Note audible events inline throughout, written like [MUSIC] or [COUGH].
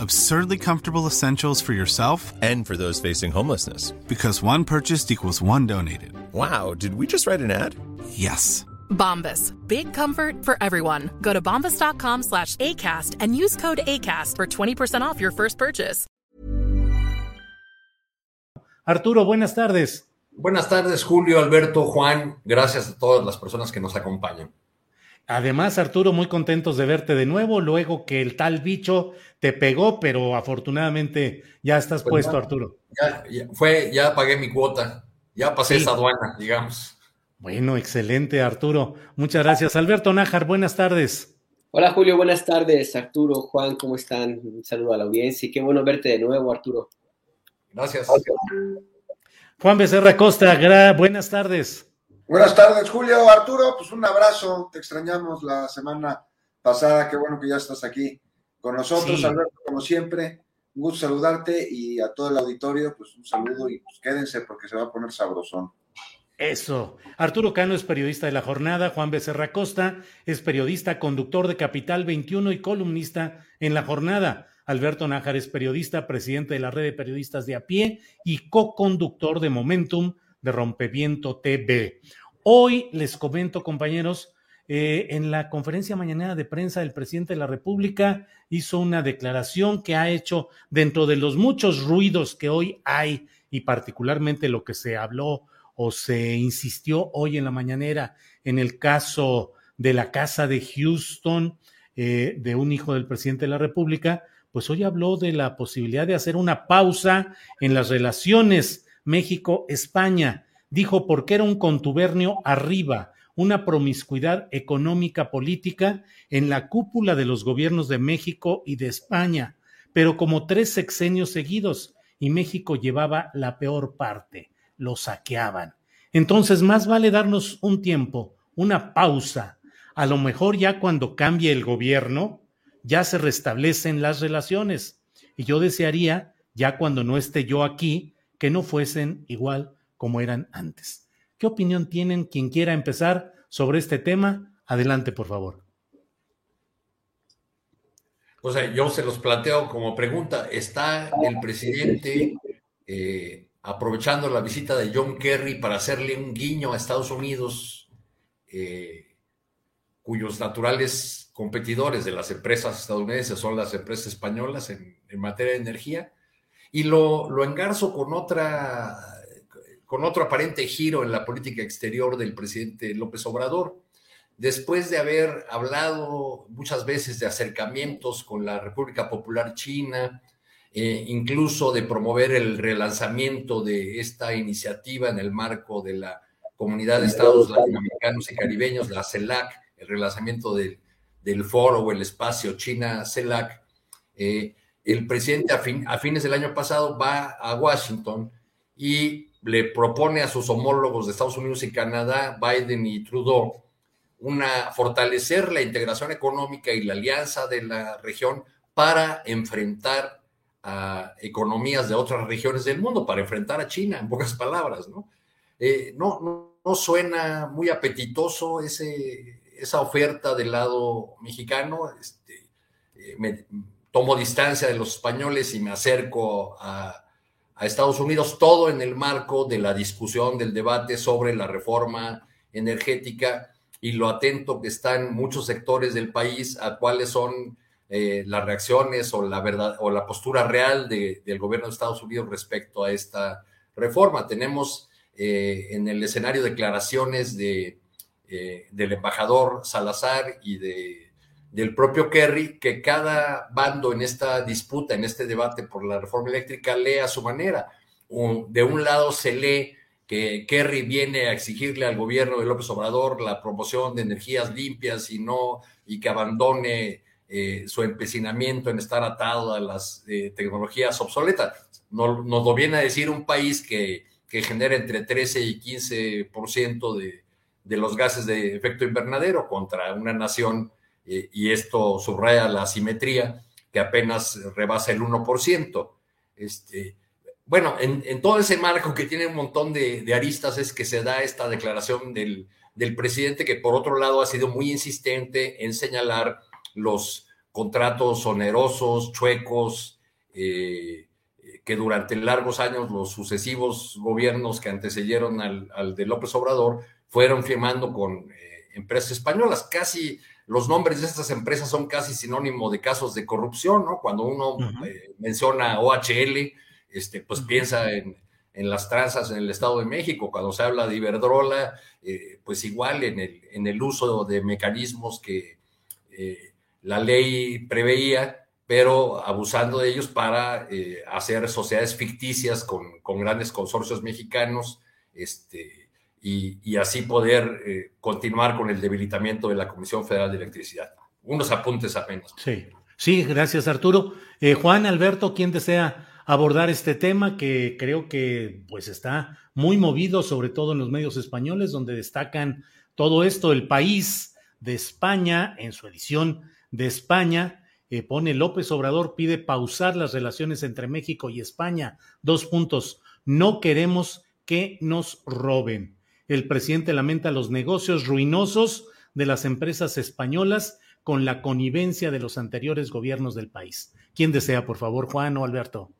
Absurdly comfortable essentials for yourself And for those facing homelessness. because one purchased equals one donated. Wow, did we just write an ad? Yes. Bombas. Big comfort for everyone. Go to bombas.com slash ACAST and use code ACAST for 20% off your first purchase. Arturo, buenas tardes. Buenas tardes, Julio, Alberto, Juan. Gracias a todas las personas que nos acompañan. Además, Arturo, muy contentos de verte de nuevo, luego que el tal bicho te pegó, pero afortunadamente ya estás Pues puesto, ya. Arturo. Ya, ya fue, ya pagué mi cuota, ya pasé Sí. esa aduana, digamos. Bueno, excelente, Arturo. Muchas gracias. Alberto Nájar, buenas tardes. Hola Julio, buenas tardes. Arturo, Juan, ¿cómo están? Un saludo a la audiencia y qué bueno verte de nuevo, Arturo. Gracias. Juan Becerra Costa, gra- buenas tardes. Buenas tardes, Julio. Arturo, pues un abrazo. Te extrañamos la semana pasada. Qué bueno que ya estás aquí con nosotros. Sí. Alberto, como siempre, un gusto saludarte y a todo el auditorio, pues un saludo y pues quédense porque se va a poner sabrosón. Eso. Arturo Cano es periodista de la jornada, Juan Becerra Costa es periodista, conductor de Capital 21 y columnista en la jornada. Alberto Nájar es periodista, presidente de la red de periodistas de a pie y co-conductor de Momentum de Rompeviento TV. Hoy les comento, compañeros, eh, en la conferencia mañanera de prensa el presidente de la República hizo una declaración que ha hecho dentro de los muchos ruidos que hoy hay y particularmente lo que se habló o se insistió hoy en la mañanera en el caso de la casa de Houston eh, de un hijo del presidente de la República, pues hoy habló de la posibilidad de hacer una pausa en las relaciones México-España. Dijo porque era un contubernio arriba, una promiscuidad económica política en la cúpula de los gobiernos de México y de España, pero como tres sexenios seguidos, y México llevaba la peor parte, lo saqueaban. Entonces, más vale darnos un tiempo, una pausa. A lo mejor ya cuando cambie el gobierno, ya se restablecen las relaciones. Y yo desearía, ya cuando no esté yo aquí, que no fuesen igual como eran antes. ¿Qué opinión tienen quien quiera empezar sobre este tema? Adelante, por favor. O sea, yo se los planteo como pregunta. ¿Está el presidente eh, aprovechando la visita de John Kerry para hacerle un guiño a Estados Unidos, eh, cuyos naturales competidores de las empresas estadounidenses son las empresas españolas en, en materia de energía? Y lo, lo engarzo con otra, con otro aparente giro en la política exterior del presidente López Obrador. Después de haber hablado muchas veces de acercamientos con la República Popular China, eh, incluso de promover el relanzamiento de esta iniciativa en el marco de la Comunidad de Estados Latinoamericanos y Caribeños, la CELAC, el relanzamiento del, del foro o el espacio China-CELAC, eh, el presidente a, fin, a fines del año pasado va a Washington y le propone a sus homólogos de Estados Unidos y Canadá, Biden y Trudeau, una, fortalecer la integración económica y la alianza de la región para enfrentar a economías de otras regiones del mundo, para enfrentar a China, en pocas palabras, ¿no? Eh, no, no, no, suena muy apetitoso ese, esa oferta del lado mexicano. Este, eh, me, tomo distancia de los españoles y me acerco a, Estados Unidos, todo en el marco de la discusión, del debate sobre la reforma energética y lo atento que están muchos sectores del país a cuáles son eh, las reacciones o la verdad o la postura real de, del gobierno de Estados Unidos respecto a esta reforma. Tenemos eh, en el escenario declaraciones de, eh, del embajador Salazar y de, del propio Kerry, que cada bando en esta disputa, en este debate por la reforma eléctrica, lee a su manera. de un lado se lee que Kerry viene a exigirle al gobierno de López Obrador la promoción de energías limpias y no y que abandone eh, su empecinamiento en estar atado a las tecnologías obsoletas. Nos, nos lo viene a decir un país que que genera entre 13 y 15% de, de los gases de efecto invernadero contra una nación, eh, y esto subraya la asimetría, que apenas rebasa el 1%. Este, bueno, en, todo ese marco que tiene un montón de, aristas es que se da esta declaración del, del, presidente que por otro lado ha sido muy insistente en señalar los contratos onerosos, chuecos, eh, que durante largos años los sucesivos gobiernos que antecedieron al, de López Obrador fueron firmando con eh, empresas españolas. Casi los nombres de estas empresas son casi sinónimo de casos de corrupción, ¿no? Cuando uno eh, menciona OHL, este, pues piensa en, las tranzas en el Estado de México. Cuando se habla de Iberdrola, eh, pues igual en el, en el uso de mecanismos que la ley preveía pero abusando de ellos para eh, hacer sociedades ficticias con, con, grandes consorcios mexicanos este, y, así poder eh, continuar con el debilitamiento de la Comisión Federal de Electricidad. Unos apuntes apenas. Sí, sí gracias Arturo. Eh, Juan Alberto, ¿quién desea abordar este tema que creo que pues está muy movido, sobre todo en los medios españoles, donde destacan todo esto, el país de España, en su edición de España, eh, pone López Obrador pide pausar las relaciones entre México y España. Dos puntos. No queremos que nos roben. El presidente lamenta los negocios ruinosos de las empresas españolas con la connivencia de los anteriores gobiernos del país. ¿Quién desea, por favor, Juan o Alberto?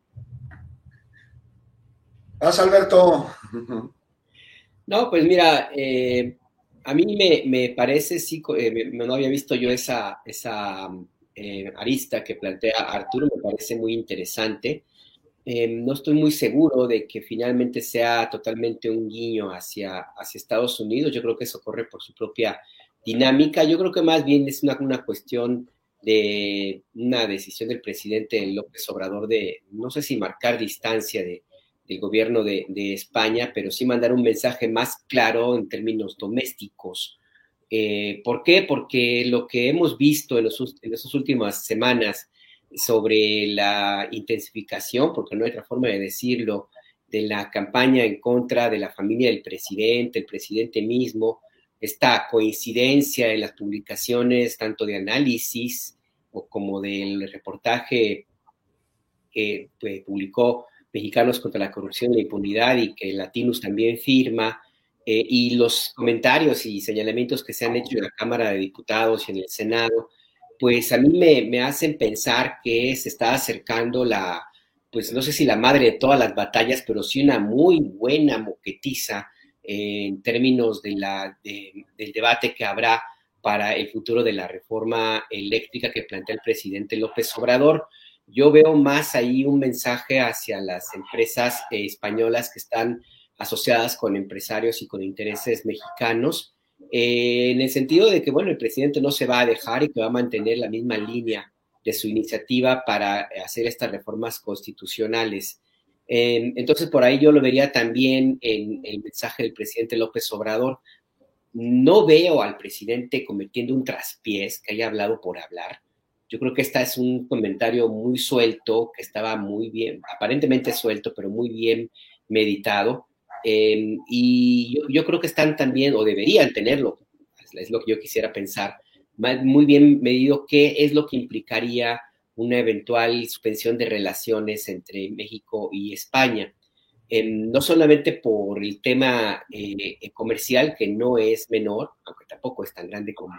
Haz, Alberto. No, pues mira, eh, a mí me, parece, sí, eh, no había visto yo esa, esa eh, arista que plantea Arturo me parece muy interesante. Eh, no estoy muy seguro de que finalmente sea totalmente un guiño hacia, hacia Estados Unidos. Yo creo que eso corre por su propia dinámica. Yo creo que más bien es una, una cuestión de una decisión del presidente López Obrador de, no sé si marcar distancia de, del gobierno de, España, pero sí mandar un mensaje más claro en términos domésticos eh, ¿Por qué? Porque lo que hemos visto en, los, en estas últimas semanas sobre la intensificación, porque no hay otra forma de decirlo, de la campaña en contra de la familia del presidente, el presidente mismo, esta coincidencia en las publicaciones tanto de análisis como del reportaje que pues, publicó Mexicanos contra la Corrupción y la Impunidad y que Latinus también firma, eh, y los comentarios y señalamientos que se han hecho en la Cámara de Diputados y en el Senado, pues a mí me, hacen pensar que se está acercando la, pues no sé si la madre de todas las batallas, pero sí una muy buena moquetiza en términos de la, del debate que habrá para el futuro de la reforma eléctrica que plantea el presidente López Obrador. Yo veo más ahí un mensaje hacia las empresas españolas que están asociadas con empresarios y con intereses mexicanos, eh, en el sentido de que, bueno, el presidente no se va a dejar y que va a mantener la misma línea de su iniciativa para hacer estas reformas constitucionales. Em, entonces, por ahí yo lo vería también en el mensaje del presidente López Obrador. No veo al presidente cometiendo un traspiés que haya hablado por hablar. Yo creo que este es un comentario muy suelto, que estaba muy bien, aparentemente suelto, pero muy bien meditado. Em, y yo, creo que están también, o deberían tenerlo, es lo que yo quisiera pensar, muy bien medido qué es lo que implicaría una eventual suspensión de relaciones entre México y España. Em, no solamente por el tema eh, comercial, que no es menor, aunque tampoco es tan grande como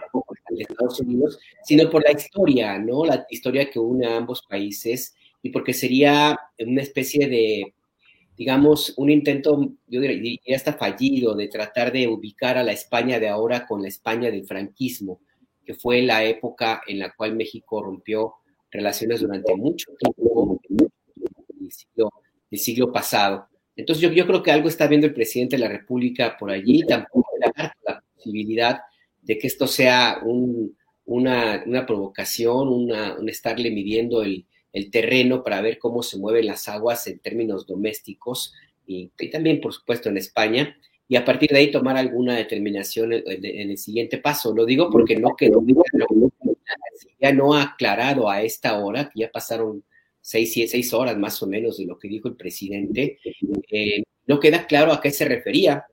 Estados Unidos, sino por la historia, ¿no? La historia que une a ambos países y porque sería una especie de digamos, un intento, yo diría, hasta fallido, de tratar de ubicar a la España de ahora con la España del franquismo, que fue la época en la cual México rompió relaciones durante mucho tiempo, el siglo, el siglo pasado. Entonces yo, yo creo que algo está viendo el presidente de la República por allí, tampoco la, la posibilidad de que esto sea un, una, una, provocación, una, un estarle midiendo el, el, terreno para ver cómo se mueven las aguas en términos domésticos y, también, por supuesto, en España, y a partir de ahí tomar alguna determinación en, el siguiente paso. Lo digo porque no quedó, ya no ha aclarado a esta hora, ya pasaron seis, seis horas más o menos de lo que dijo el presidente, eh, no queda claro a qué se refería,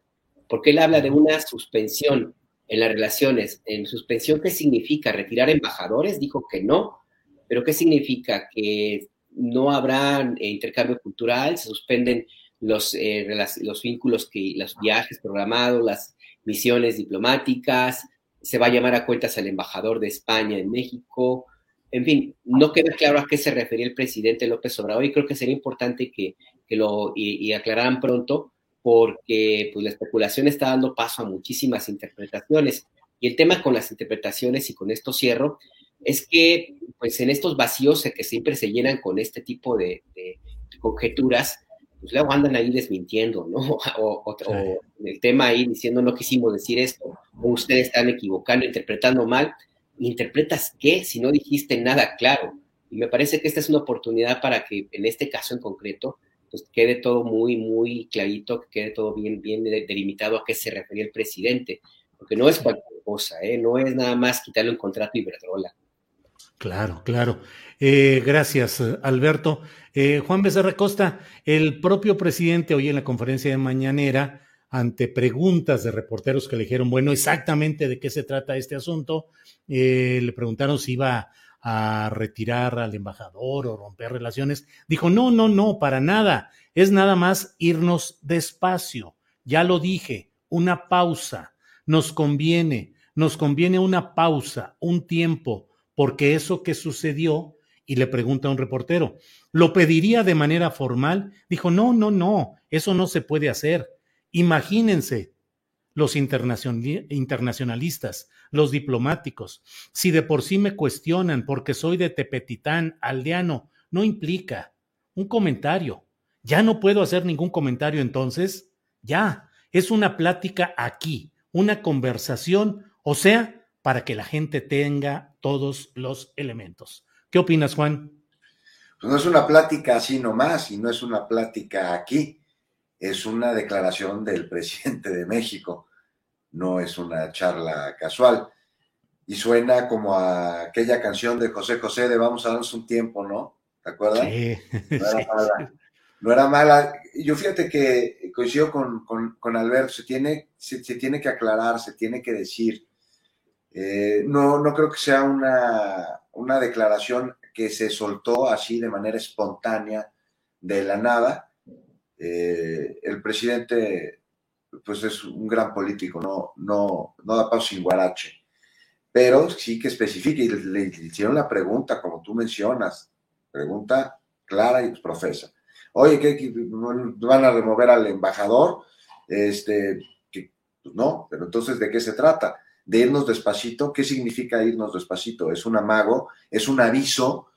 porque él habla de una suspensión en las relaciones. ¿En suspensión qué significa? ¿Retirar embajadores? Dijo que no, pero ¿qué significa? Que no habrá intercambio cultural, se suspenden los, eh, los vínculos, que, los viajes programados, las misiones diplomáticas, se va a llamar a cuentas al embajador de España en México. En fin, no queda claro a qué se refería el presidente López Obrador y creo que sería importante que, que lo y, y aclararan pronto porque pues, la especulación está dando paso a muchísimas interpretaciones. Y el tema con las interpretaciones, y con esto cierro, es que pues en estos vacíos que siempre se llenan con este tipo de, de conjeturas, pues luego andan ahí desmintiendo, ¿no? [LAUGHS] O, o, sí. o, el tema ahí diciendo no quisimos decir esto, o ustedes están equivocando, interpretando mal. ¿Interpretas qué si no dijiste nada claro? Y me parece que esta es una oportunidad para que en este caso en concreto pues quede todo muy, muy clarito, que quede todo bien, bien delimitado a qué se refería el presidente, porque no es cualquier cosa, ¿eh? no es nada más quitarle un contrato y Iberdrola. Claro, claro. Eh, gracias, Alberto. Eh, Juan Becerra Costa, el propio presidente hoy en la conferencia de mañanera, ante preguntas de reporteros que le dijeron, bueno, exactamente de qué se trata este asunto, eh, le preguntaron si iba a retirar al embajador o romper relaciones, dijo, no, no, no, para nada, es nada más irnos despacio, ya lo dije, una pausa, nos conviene, nos conviene una pausa, un tiempo, porque eso que sucedió, y le pregunta a un reportero, ¿lo pediría de manera formal? Dijo, no, no, no, eso no se puede hacer. Imagínense, los internacionalistas, los diplomáticos. Si de por sí me cuestionan porque soy de Tepetitán, aldeano, no implica un comentario. Ya no puedo hacer ningún comentario entonces. Ya, es una plática aquí, una conversación, o sea, para que la gente tenga todos los elementos. ¿Qué opinas, Juan? Pues no es una plática así nomás y no es una plática aquí, es una declaración del [LAUGHS] presidente de México no es una charla casual. Y suena como a aquella canción de José José de Vamos a darnos un tiempo, ¿no? ¿Te acuerdas? Sí, no [LAUGHS] era sí, mala. No era mala. Yo fíjate que coincido con, con, con Alberto, se tiene, se, se, tiene que aclarar, se tiene que decir. Eh, no, no creo que sea una, una declaración que se soltó así de manera espontánea de la nada. Eh, el presidente pues es un gran político, no, no, no da paso sin guarache. Pero sí que especifica y le, hicieron la pregunta, como tú mencionas, pregunta clara y profesa. Oye, ¿qué, van a remover al embajador? Este, pues no, pero entonces, ¿de qué se trata? De irnos despacito. ¿Qué significa irnos despacito? ¿Es un amago? ¿Es un aviso?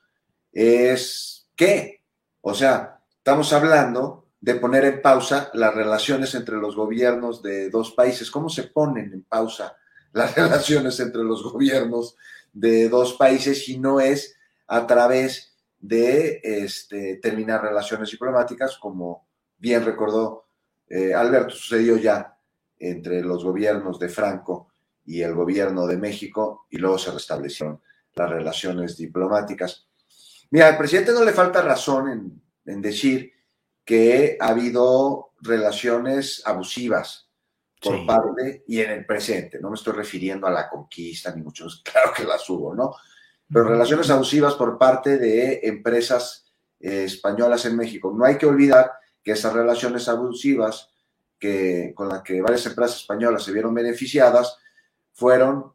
¿Es qué? O sea, estamos hablando de poner en pausa las relaciones entre los gobiernos de dos países. ¿Cómo se ponen en pausa las [LAUGHS] relaciones entre los gobiernos de dos países si no es a través de este, terminar relaciones diplomáticas, como bien recordó eh, Alberto, sucedió ya entre los gobiernos de Franco y el gobierno de México y luego se restablecieron las relaciones diplomáticas. Mira, al presidente no le falta razón en, en decir que ha habido relaciones abusivas por sí. parte y en el presente. No me estoy refiriendo a la conquista, ni mucho, [LAUGHS] claro que las hubo, ¿no? Pero relaciones abusivas por parte de empresas eh, españolas en México. No hay que olvidar que esas relaciones abusivas que, con las que varias empresas españolas se vieron beneficiadas fueron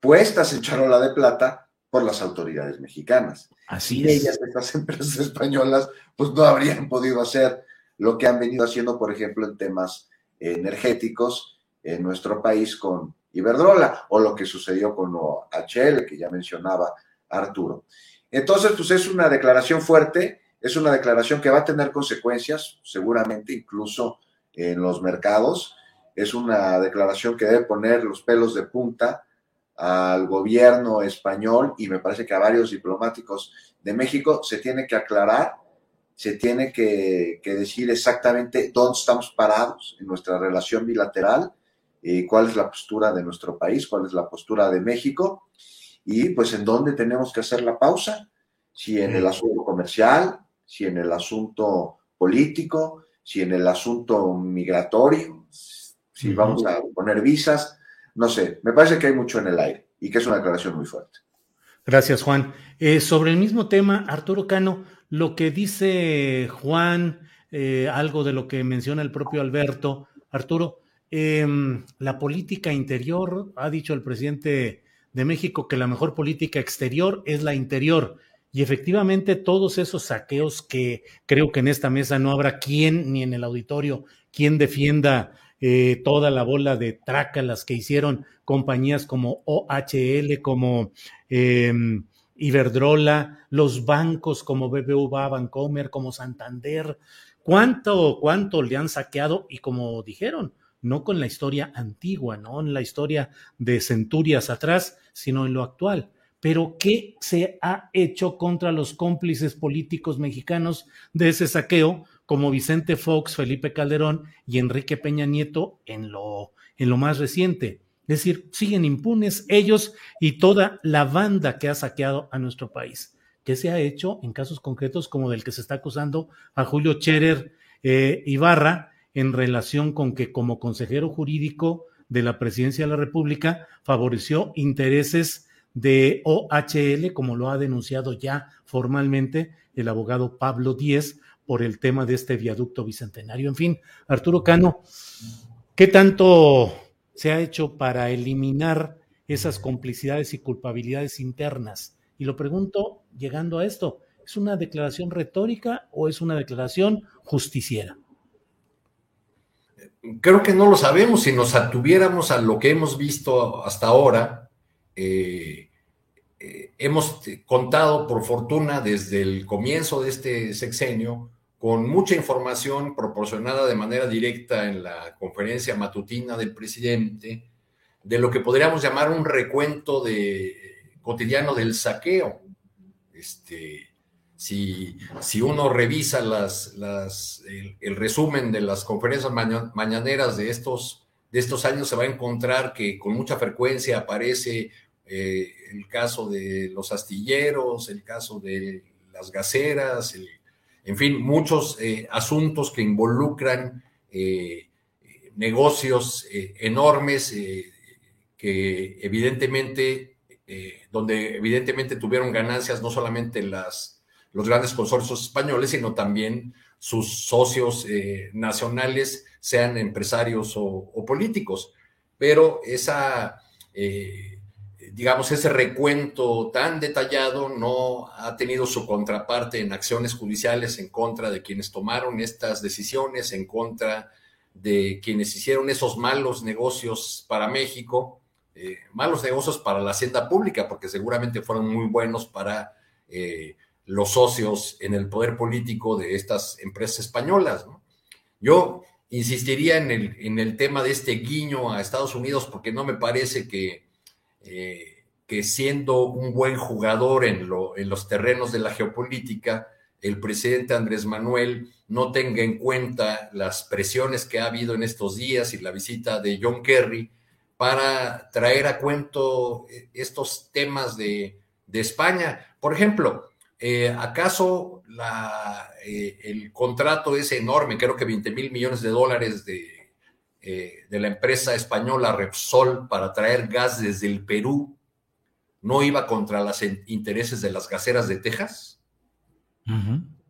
puestas en charola de plata por las autoridades mexicanas. Así y ellas, estas [LAUGHS] empresas españolas, pues no habrían podido hacer lo que han venido haciendo, por ejemplo, en temas energéticos en nuestro país con Iberdrola, o lo que sucedió con OHL, que ya mencionaba Arturo. Entonces, pues es una declaración fuerte, Es una declaración que va a tener consecuencias, seguramente incluso en los mercados. Es una declaración que debe poner los pelos de punta al gobierno español y me parece que a varios diplomáticos de México. Se tiene que aclarar, se tiene que, decir exactamente dónde estamos parados en nuestra relación bilateral, y cuál es la postura de nuestro país, cuál es la postura de México y pues en dónde tenemos que hacer la pausa, si en el asunto comercial, si en el asunto político, si en el asunto migratorio, si vamos a poner visas, no sé, me parece que hay mucho en el aire y que es una declaración muy fuerte. Gracias, Juan. Eh, sobre el mismo tema, Arturo Cano, lo que dice Juan, eh, algo de lo que menciona el propio Alberto, Arturo, em, la política interior, ha dicho el presidente de México que la mejor política exterior es la interior. Y efectivamente todos esos saqueos que creo que en esta mesa no habrá quien, ni en el auditorio, quien defienda eh, toda la bola de trácalas que hicieron compañías como OHL, como em, Iberdrola, los bancos como BBVA, Bancomer, como Santander. ¿Cuánto, cuánto le han saqueado? Y como dijeron, no con la historia antigua, no en la historia de centurias atrás, sino en lo actual. Pero, ¿qué se ha hecho contra los cómplices políticos mexicanos de ese saqueo, como Vicente Fox, Felipe Calderón y Enrique Peña Nieto en lo, en lo más reciente? Es decir, siguen impunes ellos y toda la banda que ha saqueado a nuestro país. ¿Qué se ha hecho en casos concretos como del que se está acusando a Julio Cherer eh, Ibarra en relación con que como consejero jurídico de la presidencia de la República favoreció intereses de OHL, como lo ha denunciado ya formalmente el abogado Pablo Díez por el tema de este viaducto bicentenario. En fin, Arturo Cano, ¿qué tanto se ha hecho para eliminar esas complicidades y culpabilidades internas? Y lo pregunto llegando a esto, ¿es una declaración retórica o es una declaración justiciera? creo que no lo sabemos. Si nos atuviéramos a lo que hemos visto hasta ahora, eh, eh, hemos contado, por fortuna, desde el comienzo de este sexenio, con mucha información proporcionada de manera directa en la conferencia matutina del presidente, de lo que podríamos llamar un recuento de, cotidiano del saqueo. Este, si, si uno revisa las, las, el, resumen de las conferencias mañaneras de estos, de estos años, se va a encontrar que con mucha frecuencia aparece eh, el caso de los astilleros, el caso de las gaceras, en fin, muchos eh, asuntos que involucran eh, negocios enormes que evidentemente, donde evidentemente tuvieron ganancias no solamente los grandes consorcios españoles, sino también sus socios eh, nacionales, sean empresarios o, políticos. Pero esa, eh, digamos, ese recuento tan detallado no ha tenido su contraparte en acciones judiciales en contra de quienes tomaron estas decisiones, en contra de quienes hicieron esos malos negocios para México, eh, malos negocios para la hacienda pública, porque seguramente fueron muy buenos para los socios en el poder político de estas empresas españolas. Yo insistiría en el, en el, tema de este guiño a Estados Unidos porque no me parece que, eh, que siendo un buen jugador en, lo, en los terrenos de la geopolítica, el presidente Andrés Manuel no tenga en cuenta las presiones que ha habido en estos días y la visita de John Kerry para traer a cuento eh, estos temas de, España. Por ejemplo, eh, ¿Acaso el contrato es enorme, creo que 20 mil millones de dólares de, eh, de, la empresa española Repsol para traer gas desde el Perú no iba contra los intereses de las gaseras de Texas?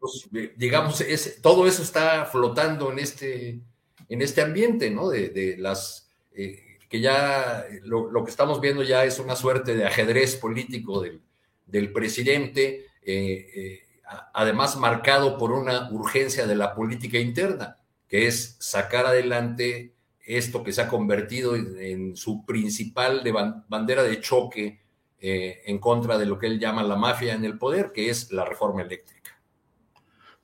Pues, digamos, todo eso está flotando en este, en este ambiente, ¿no? De, las que ya lo, que estamos viendo ya es una suerte de ajedrez político del, del presidente eh, eh, además marcado por una urgencia de la política interna, que es sacar adelante esto que se ha convertido en, su principal bandera de choque eh, en contra de lo que él llama la mafia en el poder, que es la reforma eléctrica.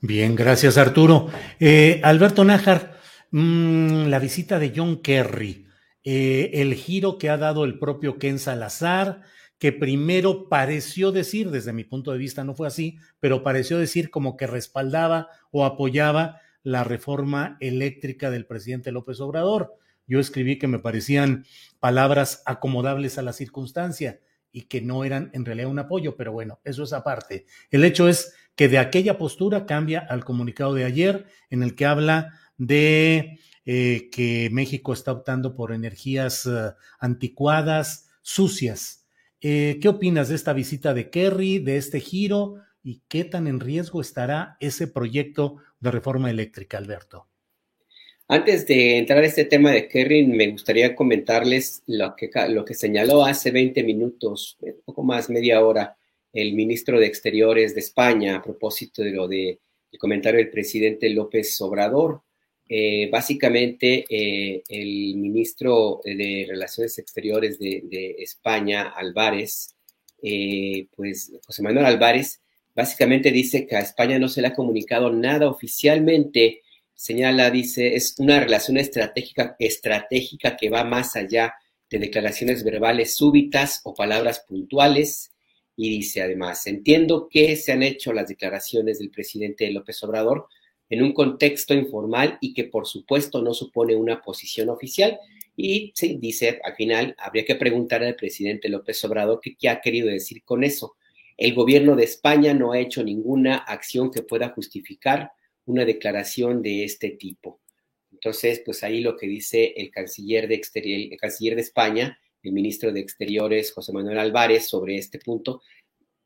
Bien, gracias Arturo. Eh, Alberto Nájar, mmm, la visita de John Kerry, eh, el giro que ha dado el propio Ken Salazar, que primero pareció decir, desde mi punto de vista no fue así, pero pareció decir como que respaldaba o apoyaba la reforma eléctrica del presidente López Obrador. Yo escribí que me parecían palabras acomodables a la circunstancia y que no eran en realidad un apoyo, pero bueno, eso es aparte. El hecho es que de aquella postura cambia al comunicado de ayer en el que habla de eh, que México está optando por energías uh, anticuadas, sucias. Eh, ¿Qué opinas de esta visita de Kerry, de este giro y qué tan en riesgo estará ese proyecto de reforma eléctrica, Alberto? Antes de entrar a este tema de Kerry, me gustaría comentarles lo que, lo que señaló hace 20 minutos, un poco más, media hora, el ministro de Exteriores de España a propósito de lo de, comentario del presidente López Obrador. Eh, básicamente, eh, el ministro de Relaciones Exteriores de, de España, Álvarez, eh, pues José Manuel Álvarez, básicamente dice que a España no se le ha comunicado nada oficialmente señala, dice, es una relación estratégica, estratégica que va más allá de declaraciones verbales súbitas o palabras puntuales. Y dice además, entiendo que se han hecho las declaraciones del presidente López Obrador en un contexto informal y que por supuesto no supone una posición oficial. Y sí, dice, al final habría que preguntar al presidente López Obrador qué, qué ha querido decir con eso. El gobierno de España no ha hecho ninguna acción que pueda justificar una declaración de este tipo. Entonces, pues ahí lo que dice el canciller de, exterior, el canciller de España, el ministro de Exteriores, José Manuel Álvarez, sobre este punto,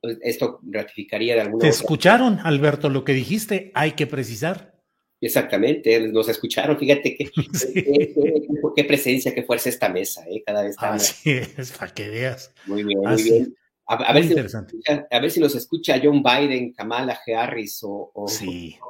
pues, esto ratificaría de alguna ¿Te escucharon, Alberto, lo que dijiste? Hay que precisar. Exactamente, nos escucharon, fíjate [LAUGHS] qué, qué, presencia, qué fuerza esta mesa, ¿eh? cada vez está Así es, para que veas. Muy bien, muy bien. A, ver si escucha, a, ver si nos escucha, John Biden, Kamala Harris o, o,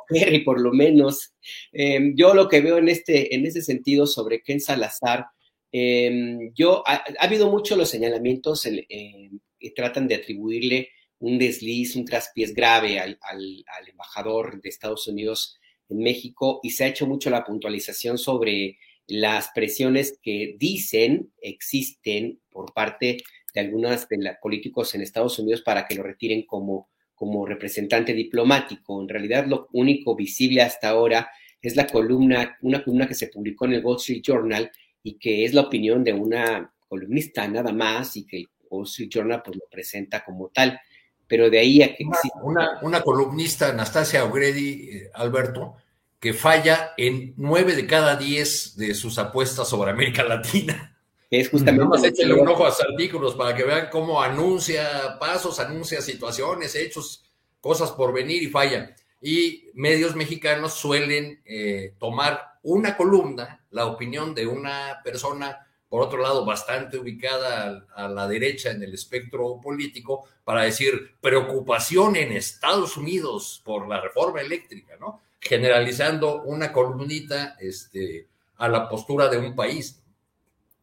Perry, [LAUGHS] por lo menos. Eh, yo lo que veo en este, en ese sentido sobre Ken Salazar, eh, yo, ha, ha, habido muchos los señalamientos eh, que tratan de atribuirle un desliz, un traspiés grave al, al, al, embajador de Estados Unidos en México y se ha hecho mucho la puntualización sobre las presiones que dicen existen por parte de algunos de los políticos en Estados Unidos para que lo retiren como, como representante diplomático. En realidad lo único visible hasta ahora es la columna, una columna que se publicó en el Wall Street Journal y que es la opinión de una columnista nada más y que el Wall Street Journal pues lo presenta como tal. Pero de ahí a que una, una, una columnista, Anastasia Ogredi, eh, Alberto, que falla en nueve de cada diez de sus apuestas sobre América Latina es justamente. Nada más échenle un ojo a sus artículos para que vean cómo anuncia pasos, anuncia situaciones, hechos, cosas por venir y falla. Y medios mexicanos suelen eh, tomar una columna, la opinión de una persona, por otro lado, bastante ubicada a, a la derecha en el espectro político, para decir preocupación en Estados Unidos por la reforma eléctrica, ¿no? Generalizando una columnita este, a la postura de un país.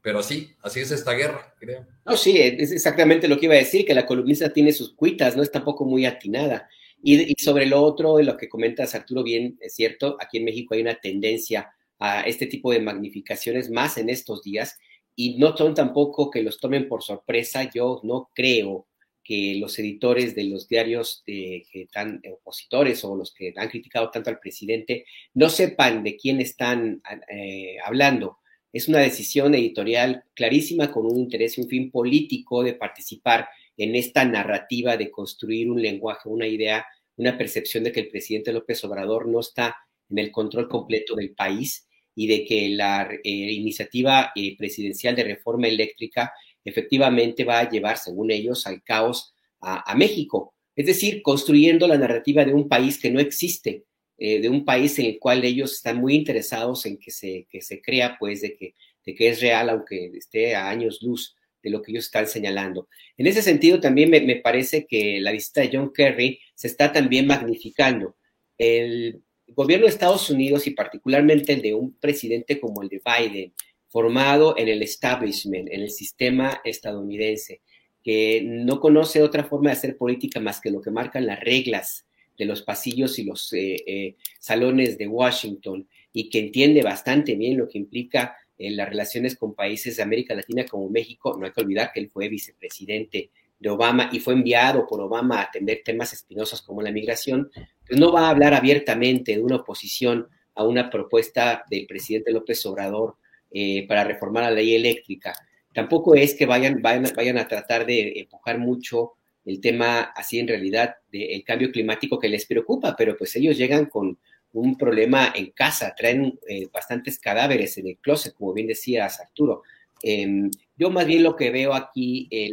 Pero así, así es esta guerra, creo. No, sí, es exactamente lo que iba a decir, que la columnista tiene sus cuitas, no es tampoco muy atinada. Y, sobre lo otro, lo que comentas, Arturo, bien es cierto, aquí en México hay una tendencia a este tipo de magnificaciones más en estos días y no son tampoco que los tomen por sorpresa. Yo no creo que los editores de los diarios eh, que están opositores o los que han criticado tanto al presidente no sepan de quién están eh, hablando es una decisión editorial clarísima con un interés y un fin político de participar en esta narrativa de construir un lenguaje, una idea, una percepción de que el presidente López Obrador no está en el control completo del país y de que la eh, iniciativa eh, presidencial de reforma eléctrica efectivamente va a llevar, según ellos, al caos a, a México. Es decir, construyendo la narrativa de un país que no existe, eh, de un país en el cual ellos están muy interesados en que se, que se crea, pues, de que, de que es real, aunque esté a años luz de lo que ellos están señalando. En ese sentido, también me, me parece que la visita de John Kerry se está también magnificando. El gobierno de Estados Unidos y particularmente el de un presidente como el de Biden, formado en el establishment, en el sistema estadounidense, que no conoce otra forma de hacer política más que lo que marcan las reglas de los pasillos y los eh, eh, salones de Washington y que entiende bastante bien lo que implica en las relaciones con países de América Latina como México, no hay que olvidar que él fue vicepresidente de Obama y fue enviado por Obama a atender temas espinosos como la migración, pues no va a hablar abiertamente de una oposición a una propuesta del presidente López Obrador eh, para reformar la ley eléctrica. Tampoco es que vayan, vayan, vayan a tratar de empujar mucho el tema así en realidad del cambio climático que les preocupa, pero pues ellos llegan con un problema en casa, traen eh, bastantes cadáveres en el closet, como bien decías Arturo. Em, yo más bien lo que veo aquí, eh,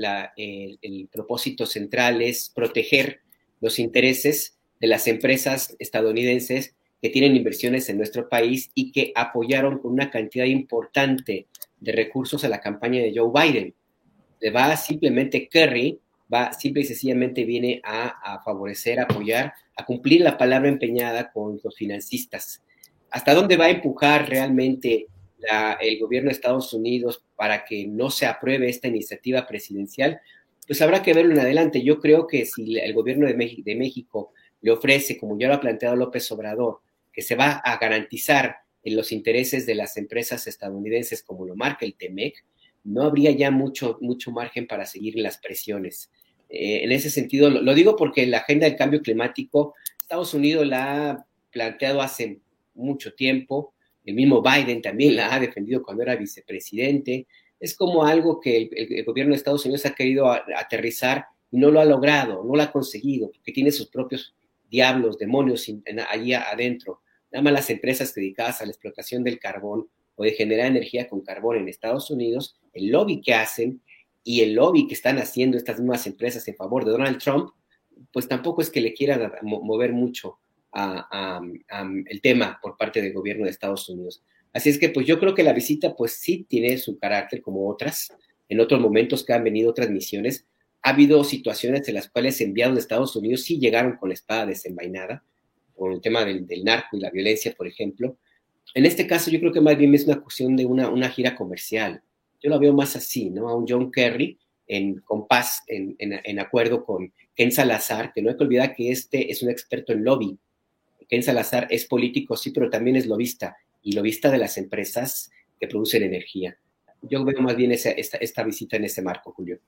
el, propósito central es proteger los intereses de las empresas estadounidenses que tienen inversiones en nuestro país y que apoyaron con una cantidad importante de recursos a la campaña de Joe Biden. Le va simplemente Kerry, va simple y sencillamente viene a, favorecer, a apoyar a cumplir la palabra empeñada con los financistas. ¿Hasta dónde va a empujar realmente el gobierno de Estados Unidos para que no se apruebe esta iniciativa presidencial? Pues habrá que verlo en adelante. Yo creo que si el gobierno de, México, de México le ofrece, como ya lo ha planteado López Obrador, que se va a garantizar en los intereses de las empresas estadounidenses, como lo marca el TEMEC, no habría ya mucho, mucho margen para seguir las presiones. Eh, en ese sentido, lo, digo porque la agenda del cambio climático, Estados Unidos la ha planteado hace mucho tiempo, el mismo Biden también la ha defendido cuando era vicepresidente, es como algo que el, gobierno de Estados Unidos ha querido aterrizar y no lo ha logrado, no lo ha conseguido, porque tiene sus propios diablos, demonios allí adentro. Nada más las empresas dedicadas a la explotación del carbón o de generar energía con carbón en Estados Unidos, el lobby que hacen y el lobby que están haciendo estas mismas empresas en favor de Donald Trump, pues tampoco es que le quieran mover mucho a, el tema por parte del gobierno de Estados Unidos. Así es que pues yo creo que la visita pues sí tiene su carácter como otras, en otros momentos que han venido otras misiones. Ha habido situaciones en las cuales enviados de Estados Unidos sí llegaron con la espada desenvainada, por el tema del, narco y la violencia, por ejemplo. En este caso yo creo que más bien es una cuestión de una gira comercial yo lo veo más así, ¿no? A un John Kerry en compás, en, acuerdo con Ken Salazar, que no hay que olvidar que este es un experto en lobby. Ken Salazar es político, sí, pero también es lobista, y lobista de las empresas que producen energía. Yo veo más bien esta, esta, visita en ese marco, Julio.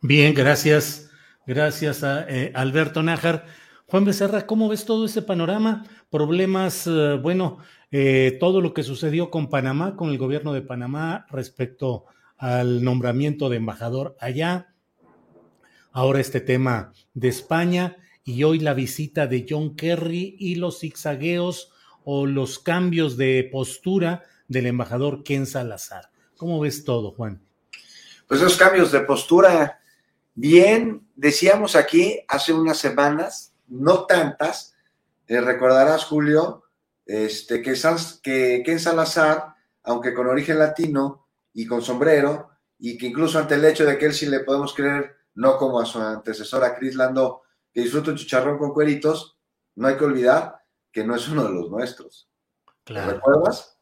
Bien, gracias. Gracias a eh, Alberto Nájar. Juan Becerra, ¿cómo ves todo ese panorama? Problemas, eh, bueno, eh, todo lo que sucedió con Panamá, con el gobierno de Panamá respecto al nombramiento de embajador allá. Ahora este tema de España y hoy la visita de John Kerry y los zigzagueos o los cambios de postura del embajador Ken Salazar. ¿Cómo ves todo, Juan? Pues esos cambios de postura, bien, decíamos aquí hace unas semanas, no tantas, recordarás, Julio, este, que, que Ken Salazar, aunque con origen latino y con sombrero, y que incluso ante el hecho de que él sí le podemos creer, no como a su antecesora Cris Lando, que disfruta un chicharrón con cueritos, no hay que olvidar que no es uno de los nuestros. Claro. ¿Recuerdas?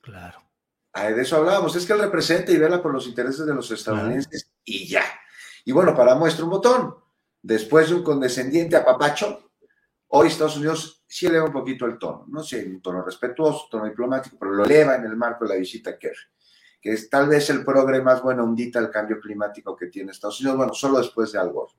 Claro. de eso hablábamos, es que él representa y vela por los intereses de los estadounidenses y ya. Y bueno, para muestra un botón, después de un condescendiente apapacho, hoy Estados Unidos sí eleva un poquito el tono, no sé, un tono respetuoso, un tono diplomático, pero lo eleva en el marco de la visita Kerry, que es tal vez el progre más buena ondita al cambio climático que tiene Estados Unidos, bueno, solo después de Al Gore.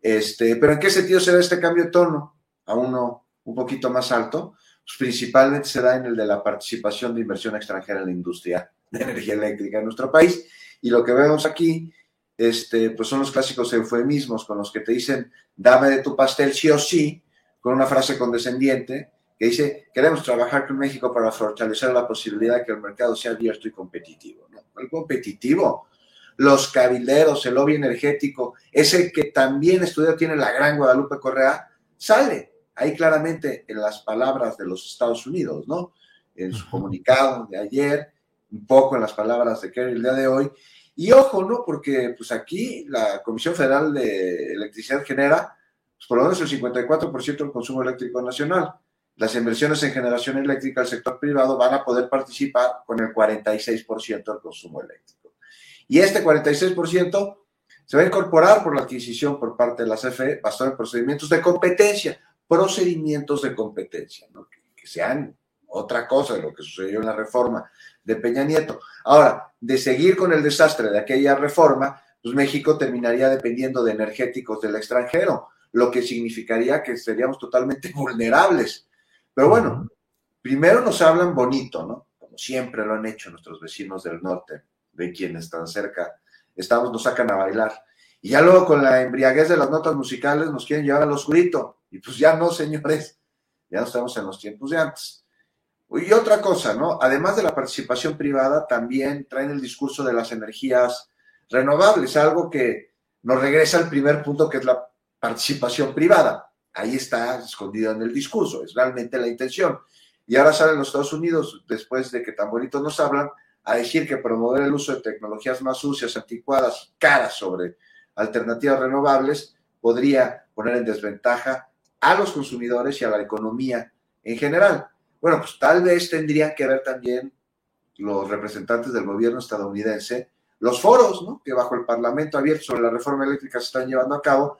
Este, pero ¿en qué sentido se da este cambio de tono a uno un poquito más alto? Pues principalmente se da en el de la participación de inversión extranjera en la industria de energía eléctrica en nuestro país. Y lo que vemos aquí este, pues son los clásicos eufemismos con los que te dicen, dame de tu pastel sí o sí, con una frase condescendiente que dice, queremos trabajar con México para fortalecer la posibilidad de que el mercado sea abierto y competitivo. ¿no? El competitivo, los cabilderos, el lobby energético, ese que también estudió tiene la gran Guadalupe Correa, sale ahí claramente en las palabras de los Estados Unidos, ¿no? En su comunicado de ayer, un poco en las palabras de Kerry el día de hoy. Y ojo, ¿no? Porque pues aquí la Comisión Federal de Electricidad genera por lo menos el 54% del consumo eléctrico nacional. Las inversiones en generación eléctrica del sector privado van a poder participar con el 46% del consumo eléctrico. Y este 46% Se va a incorporar por la adquisición por parte de la CFE bastantes procedimientos de competencia, procedimientos de competencia, ¿no? que, que sean otra cosa de lo que sucedió en la reforma de Peña Nieto. Ahora, de seguir con el desastre de aquella reforma, pues México terminaría dependiendo de energéticos del extranjero, lo que significaría que seríamos totalmente [LAUGHS] vulnerables. Pero bueno, primero nos hablan bonito, ¿no? Como siempre lo han hecho nuestros vecinos del norte, de quienes están cerca, estamos, nos sacan a bailar. Y ya luego con la embriaguez de las notas musicales nos quieren llevar al oscurito. Y pues ya no, [LAUGHS] señores, ya no estamos en los tiempos de antes. Y otra cosa, ¿no? Además de la participación privada, también traen el discurso de las energías renovables, algo que nos regresa al primer punto que es la participación privada. Ahí está escondido en el discurso, es realmente la intención. Y ahora salen los Estados Unidos, después de que tan bonitos nos hablan, a decir que promover el uso de tecnologías más sucias, anticuadas, caras sobre alternativas renovables, podría poner en desventaja a los consumidores y a la economía en general. Bueno, pues tal vez tendrían que ver también los representantes del gobierno estadounidense, los foros, ¿no? Que bajo el Parlamento abierto sobre la reforma eléctrica se están llevando a cabo,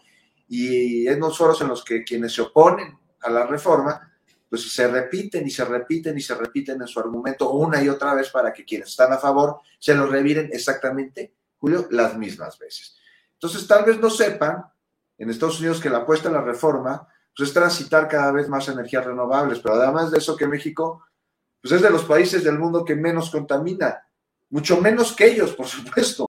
y en los foros en los que quienes se oponen a la reforma, pues se repiten y se repiten y se repiten en su argumento una y otra vez para que quienes están a favor se lo reviren exactamente, Julio, las mismas veces. Entonces, tal vez no sepan en Estados Unidos que la apuesta a la reforma pues es transitar cada vez más energías renovables, pero además de eso que México pues es de los países del mundo que menos contamina, mucho menos que ellos, por supuesto.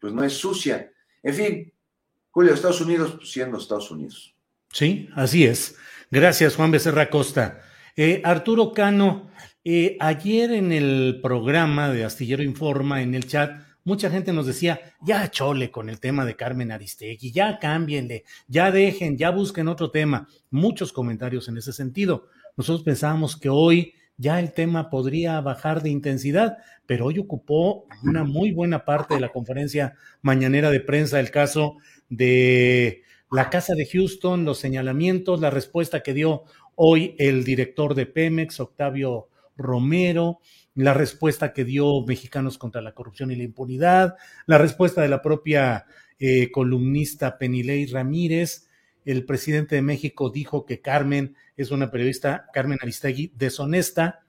pues no es sucia. En fin, Julio, Estados Unidos pues, siendo Estados Unidos. Sí, así es. Gracias, Juan Becerra Costa. Eh, Arturo Cano, eh, ayer en el programa de Astillero Informa, en el chat, mucha gente nos decía, ya chole con el tema de Carmen Aristegui, ya cámbienle, ya dejen, ya busquen otro tema. Muchos comentarios en ese sentido. Nosotros pensábamos que hoy ya el tema podría bajar de intensidad, pero hoy ocupó una muy buena parte de la conferencia mañanera de prensa el caso de la Casa de Houston, los señalamientos, la respuesta que dio hoy el director de Pemex, Octavio Romero, la respuesta que dio Mexicanos contra la Corrupción y la Impunidad, la respuesta de la propia eh, columnista Penilei Ramírez, el presidente de México dijo que Carmen es una periodista, Carmen Aristegui, deshonesta,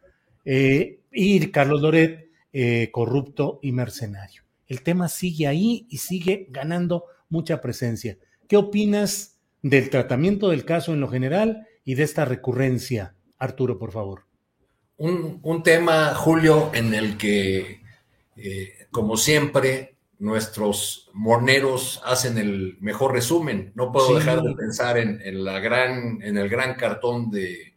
eh, y Carlos Loret, eh, corrupto y mercenario. El tema sigue ahí y sigue ganando mucha presencia. ¿Qué opinas del tratamiento del caso en lo general y de esta recurrencia? Arturo, por favor. Un, tema, Julio, en el que, eh, como siempre, nuestros moneros hacen el mejor resumen. No puedo dejar de pensar en, la gran, en el gran cartón de,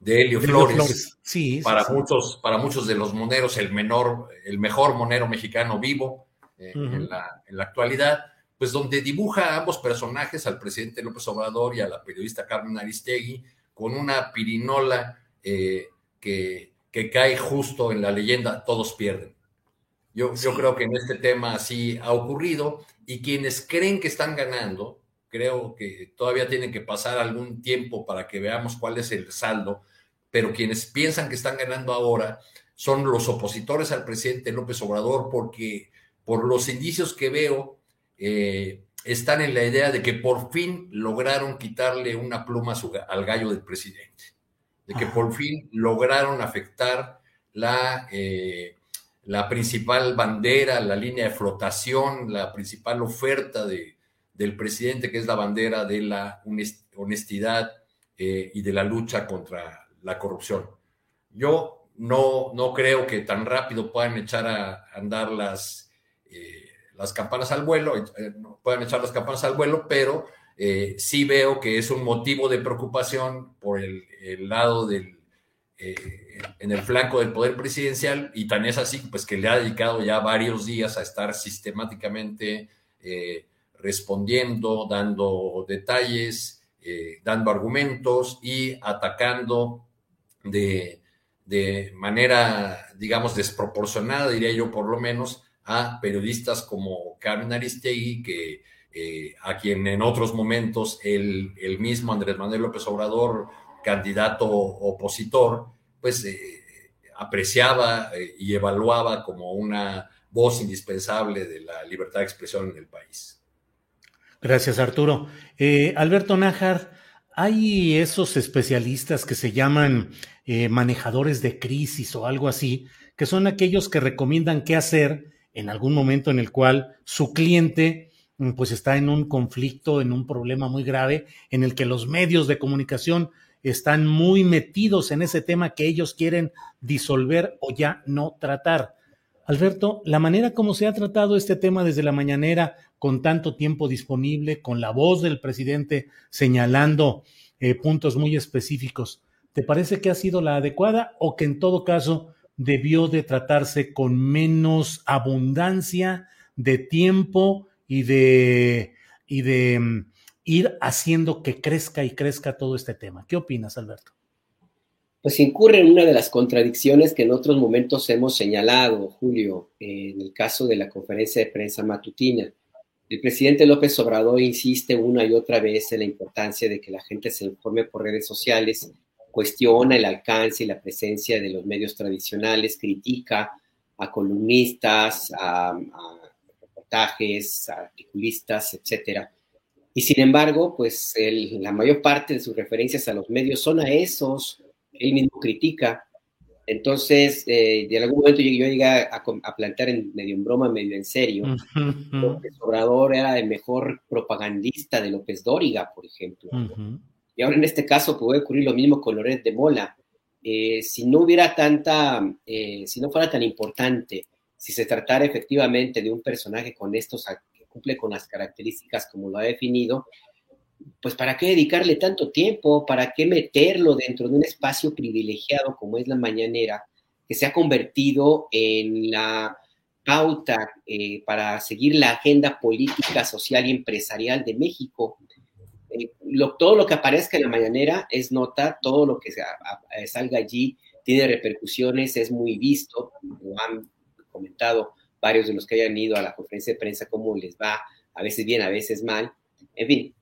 de Helio Flores. Sí, para, Muchos, para muchos de los moneros, el, menor, el mejor monero mexicano vivo eh, en, la, en, la, actualidad, pues donde dibuja a ambos personajes, al presidente López Obrador y a la periodista Carmen Aristegui, con una pirinola eh, que, que cae justo en la leyenda, todos pierden. Yo, creo que en este tema así ha ocurrido y quienes creen que están ganando, creo que todavía tienen que pasar algún tiempo para que veamos cuál es el saldo, pero quienes piensan que están ganando ahora son los opositores al presidente López Obrador porque por los indicios que veo eh, están en la idea de que por fin lograron quitarle una pluma al gallo del presidente. de que por fin lograron afectar la, eh, la principal bandera, la línea de flotación, la principal oferta de, del presidente, que es la bandera de la honestidad eh, y de la lucha contra la corrupción. Yo no, no creo que tan rápido puedan echar a andar las, eh, las campanas al vuelo, puedan echar las campanas al vuelo, pero sí veo que es un motivo de preocupación por el lado del, eh, en el flanco del poder presidencial y tan es así pues que le ha dedicado ya varios días a estar sistemáticamente eh, respondiendo, dando detalles, eh, dando argumentos y atacando de, de, manera, digamos, desproporcionada, diría yo por lo menos, a periodistas como Carmen Aristegui, que a quien en otros momentos el, el mismo Andrés Manuel López Obrador candidato opositor, pues eh, apreciaba eh, y evaluaba como una voz indispensable de la libertad de expresión en el país. Gracias, Arturo. Eh, Alberto Nájar, hay esos especialistas que se llaman manejadores de crisis o algo así, que son aquellos que recomiendan qué hacer en algún momento en el cual su cliente mm, pues está en un conflicto, en un problema muy grave, en el que los medios de comunicación están muy metidos en ese tema que ellos quieren disolver o ya no tratar. Alberto, la manera como se ha tratado este tema desde la mañanera, con tanto tiempo disponible, con la voz del presidente señalando eh, puntos muy específicos, ¿te parece que ha sido la adecuada o que en todo caso debió de tratarse con menos abundancia de tiempo y de, y de mm, ir haciendo que crezca y crezca todo este tema. ¿Qué opinas, Alberto? Pues incurre en una de las contradicciones que en otros momentos hemos señalado, Julio, en el caso de la conferencia de prensa matutina. El presidente López Obrador insiste una y otra vez en la importancia de que la gente se informe por redes sociales, cuestiona el alcance y la presencia de los medios tradicionales, critica a columnistas, a, a reportajes, a articulistas, etcétera y sin embargo, pues la mayor parte de sus referencias a los medios son a esos, él mismo critica. Entonces, eh, de algún momento yo, llegué a, plantear en medio en broma, medio en serio, López Obrador era el mejor propagandista de López Dóriga, por ejemplo. Y ahora en este caso puede ocurrir lo mismo con Loret de Mola. Eh, si no hubiera tanta, eh, si no fuera tan importante, si se tratara efectivamente de un personaje con estos cumple con las características como lo ha definido, pues ¿para qué dedicarle tanto tiempo? ¿Para qué meterlo dentro de un espacio privilegiado como es la mañanera, que se ha convertido en la pauta eh, para seguir la agenda política, social y empresarial de México? Eh, todo lo que aparezca en la mañanera es nota, todo lo que salga allí tiene repercusiones, es muy visto, lo han comentado varios de los que hayan ido a la conferencia de prensa, cómo les va, a veces bien, a veces mal. En fin,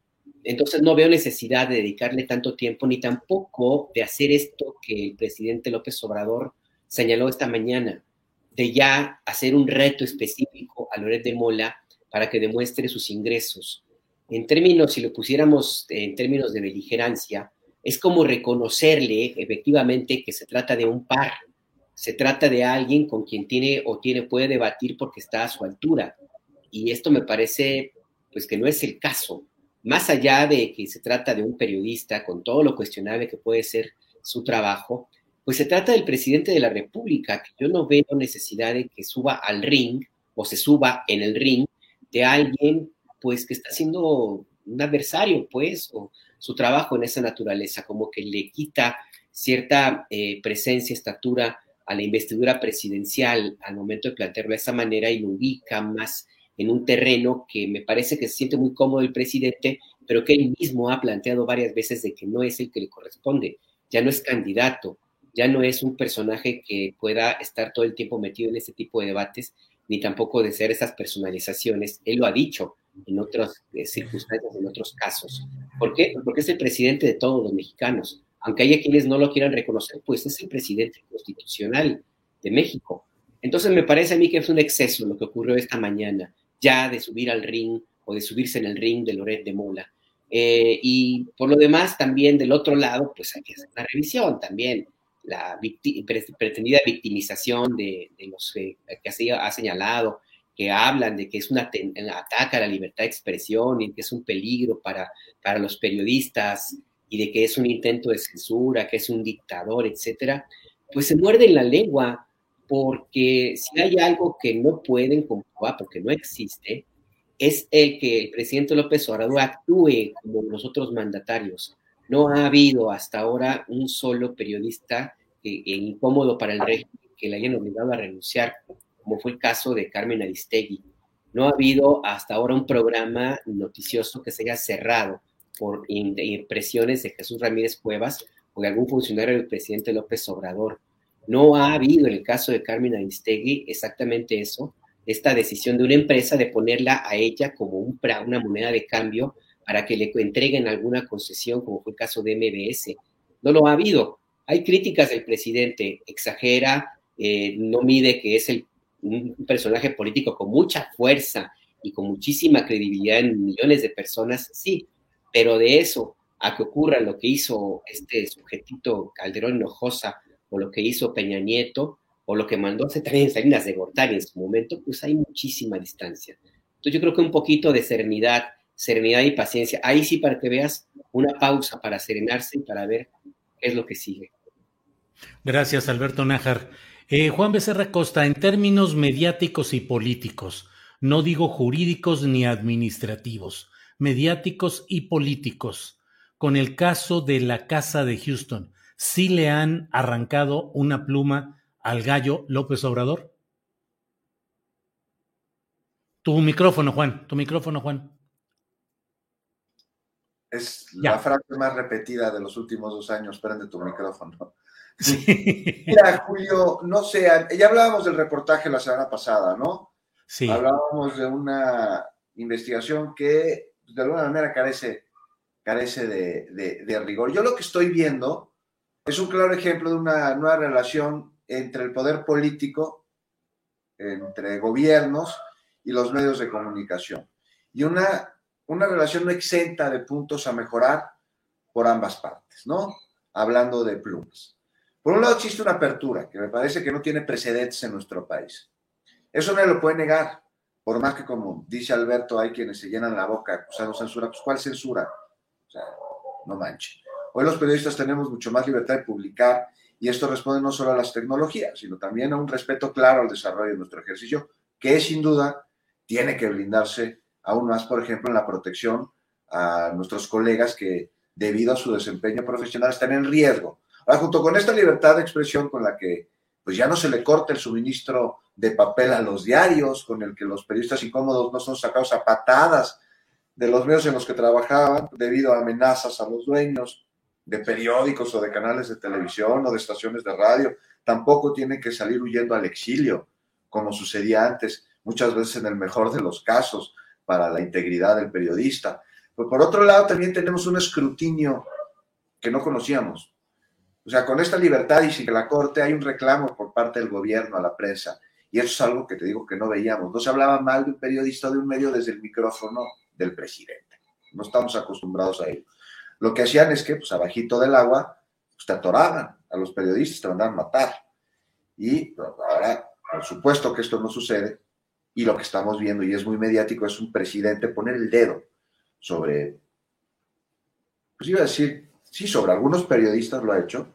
entonces no veo necesidad de dedicarle tanto tiempo ni tampoco de hacer esto que el presidente López Obrador señaló esta mañana, de ya hacer un reto específico a Loret de Mola para que demuestre sus ingresos. En términos, si lo pusiéramos en términos de beligerancia, es como reconocerle efectivamente que se trata de un par, se trata de alguien con quien tiene o tiene, puede debatir porque está a su altura. Y esto me parece, pues que no es el caso. Más allá de que se trata de un periodista con todo lo cuestionable que puede ser su trabajo, pues se trata del presidente de la República, que yo no veo necesidad de que suba al ring o se suba en el ring de alguien, pues que está haciendo un adversario, pues, o su trabajo en esa naturaleza, como que le quita cierta eh, presencia, estatura a la investidura presidencial al momento de plantearlo de esa manera y lo ubica más en un terreno que me parece que se siente muy cómodo el presidente, pero que él mismo ha planteado varias veces de que no es el que le corresponde, ya no es candidato, ya no es un personaje que pueda estar todo el tiempo metido en este tipo de debates, ni tampoco de ser esas personalizaciones. Él lo ha dicho en otras eh, circunstancias, en otros casos. ¿Por qué? Porque es el presidente de todos los mexicanos aunque haya quienes no lo quieran reconocer, pues es el presidente constitucional de México. Entonces me parece a mí que es un exceso lo que ocurrió esta mañana, ya de subir al ring o de subirse en el ring de Loret de Mola. Eh, y por lo demás, también del otro lado, pues hay que hacer una revisión también. La pretendida victimización de, los que ha señalado, que hablan de que es un ataque a la libertad de expresión y que es un peligro para, para los periodistas y de que es un intento de censura, que es un dictador, etcétera, pues se muerden la lengua porque si hay algo que no pueden comprobar porque no existe, es el que el presidente López Obrador actúe como los otros mandatarios. No ha habido hasta ahora un solo periodista que, incómodo para el régimen que le hayan obligado a renunciar, como fue el caso de Carmen Aristegui. No ha habido hasta ahora un programa noticioso que se haya cerrado por impresiones de Jesús Ramírez Cuevas o de algún funcionario del presidente López Obrador. No ha habido en el caso de Carmen Aristegui exactamente eso, esta decisión de una empresa de ponerla a ella como un, una moneda de cambio para que le entreguen alguna concesión, como fue el caso de MBS. No lo ha habido. Hay críticas del presidente, exagera, eh, no mide que es el, un personaje político con mucha fuerza y con muchísima credibilidad en millones de personas, sí, pero de eso a que ocurra lo que hizo este sujetito Calderón Hinojosa o lo que hizo Peña Nieto, o lo que mandó hacer también Salinas de Gortari en su momento, pues hay muchísima distancia. Entonces yo creo que un poquito de serenidad, serenidad y paciencia. Ahí sí para que veas una pausa para serenarse y para ver qué es lo que sigue. Gracias, Alberto Nájar. Eh, Juan Becerra Costa, en términos mediáticos y políticos, no digo jurídicos ni administrativos, mediáticos y políticos, con el caso de la Casa de Houston, ¿sí le han arrancado una pluma al gallo López Obrador? Tu micrófono, Juan, tu micrófono, Juan. Es la frase más repetida de los últimos dos años, prende tu micrófono. [LAUGHS] Mira, Julio, no sé, ya hablábamos del reportaje la semana pasada, ¿no? Sí. Hablábamos de una investigación que de alguna manera carece, carece de, de rigor. Yo lo que estoy viendo es un claro ejemplo de una nueva relación entre el poder político, entre gobiernos y los medios de comunicación. Y una, una relación no exenta de puntos a mejorar por ambas partes, ¿no? Hablando de plumas. Por un lado existe una apertura que me parece que no tiene precedentes en nuestro país. Eso no lo puede negar, por más que como dice Alberto, hay quienes se llenan la boca acusando censura, pues ¿cuál censura? O sea, no manche. Hoy los periodistas tenemos mucho más libertad de publicar y esto responde no solo a las tecnologías, sino también a un respeto claro al desarrollo de nuestro ejercicio, que sin duda tiene que blindarse aún más, por ejemplo, en la protección a nuestros colegas que debido a su desempeño profesional están en riesgo. Ahora, junto con esta libertad de expresión con la que pues ya no se le corta el suministro de papel a los diarios, con el que los periodistas incómodos no son sacados a patadas de los medios en los que trabajaban debido a amenazas a los dueños, de periódicos o de canales de televisión o de estaciones de radio, tampoco tienen que salir huyendo al exilio, como sucedía antes, muchas veces en el mejor de los casos, para la integridad del periodista. Pero por otro lado, también tenemos un escrutinio que no conocíamos. O sea, con esta libertad y sin que la Corte hay un reclamo por parte del gobierno a la prensa. Y eso es algo que te digo que no veíamos. No se hablaba mal de un periodista o de un medio desde el micrófono del presidente. No estamos acostumbrados a ello. Lo que hacían es que, pues, abajito del agua, pues, te atoraban a los periodistas, te mandaban matar. Y pues, ahora, por supuesto que esto no sucede, y lo que estamos viendo, y es muy mediático, es un presidente poner el dedo sobre, pues iba a decir, sí, sobre algunos periodistas lo ha hecho,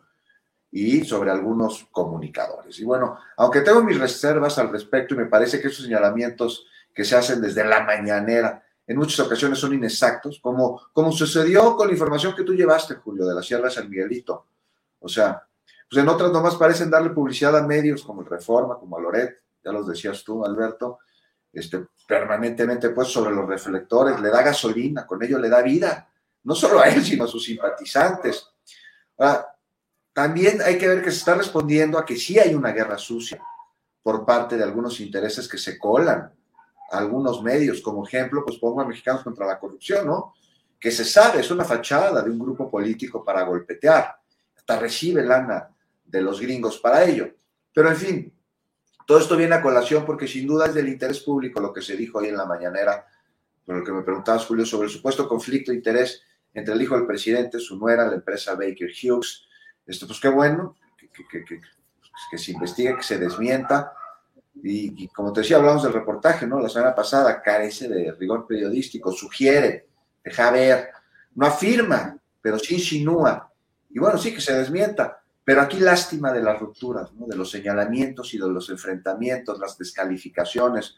y sobre algunos comunicadores. Y bueno, aunque tengo mis reservas al respecto y me parece que esos señalamientos que se hacen desde la mañanera en muchas ocasiones son inexactos, como, como sucedió con la información que tú llevaste, Julio, de la Sierra de San Miguelito. O sea, pues en otras nomás parecen darle publicidad a medios como el Reforma, como a Loret, ya los decías tú, Alberto, este, permanentemente pues sobre los reflectores, le da gasolina, con ello le da vida, no solo a él, sino a sus simpatizantes. Ahora, también hay que ver que se está respondiendo a que sí hay una guerra sucia por parte de algunos intereses que se colan algunos medios. Como ejemplo, pues pongo a Mexicanos contra la Corrupción, ¿no? Que se sabe, es una fachada de un grupo político para golpetear. Hasta recibe lana de los gringos para ello. Pero en fin, todo esto viene a colación porque sin duda es del interés público lo que se dijo hoy en la mañanera, por lo que me preguntabas, Julio, sobre el supuesto conflicto de interés entre el hijo del presidente, su nuera, la empresa Baker Hughes. Esto, pues qué bueno, que, que se investigue, que se desmienta. Y, como te decía, hablamos del reportaje, ¿no? La semana pasada carece de rigor periodístico, sugiere, deja ver, no afirma, pero sí insinúa. Y bueno, sí que se desmienta, pero aquí lástima de las rupturas, ¿no? De los señalamientos y de los enfrentamientos, las descalificaciones.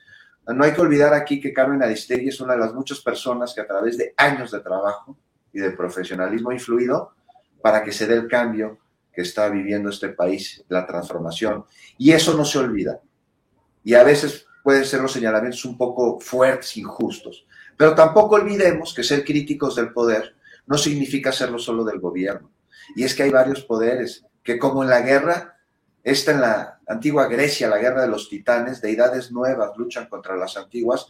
No hay que olvidar aquí que Carmen Aristegui es una de las muchas personas que a través de años de trabajo y de profesionalismo influido para que se dé el cambio que está viviendo este país, la transformación. Y eso no se olvida. Y a veces pueden ser los señalamientos un poco fuertes, injustos. Pero tampoco olvidemos que ser críticos del poder no significa serlo solo del gobierno. Y es que hay varios poderes que como en la guerra, esta en la antigua Grecia, la guerra de los titanes, deidades nuevas luchan contra las antiguas,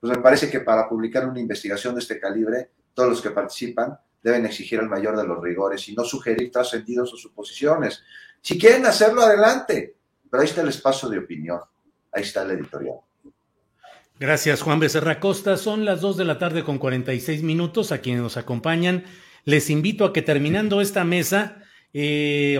pues me parece que para publicar una investigación de este calibre, todos los que participan deben exigir el mayor de los rigores y no sugerir trascendidos o suposiciones. Si quieren hacerlo, adelante, pero ahí está el espacio de opinión, ahí está el editorial. Gracias, Juan Becerra Costa. Son las 2 de la tarde con 46 minutos. A quienes nos acompañan, les invito a que terminando esta mesa eh,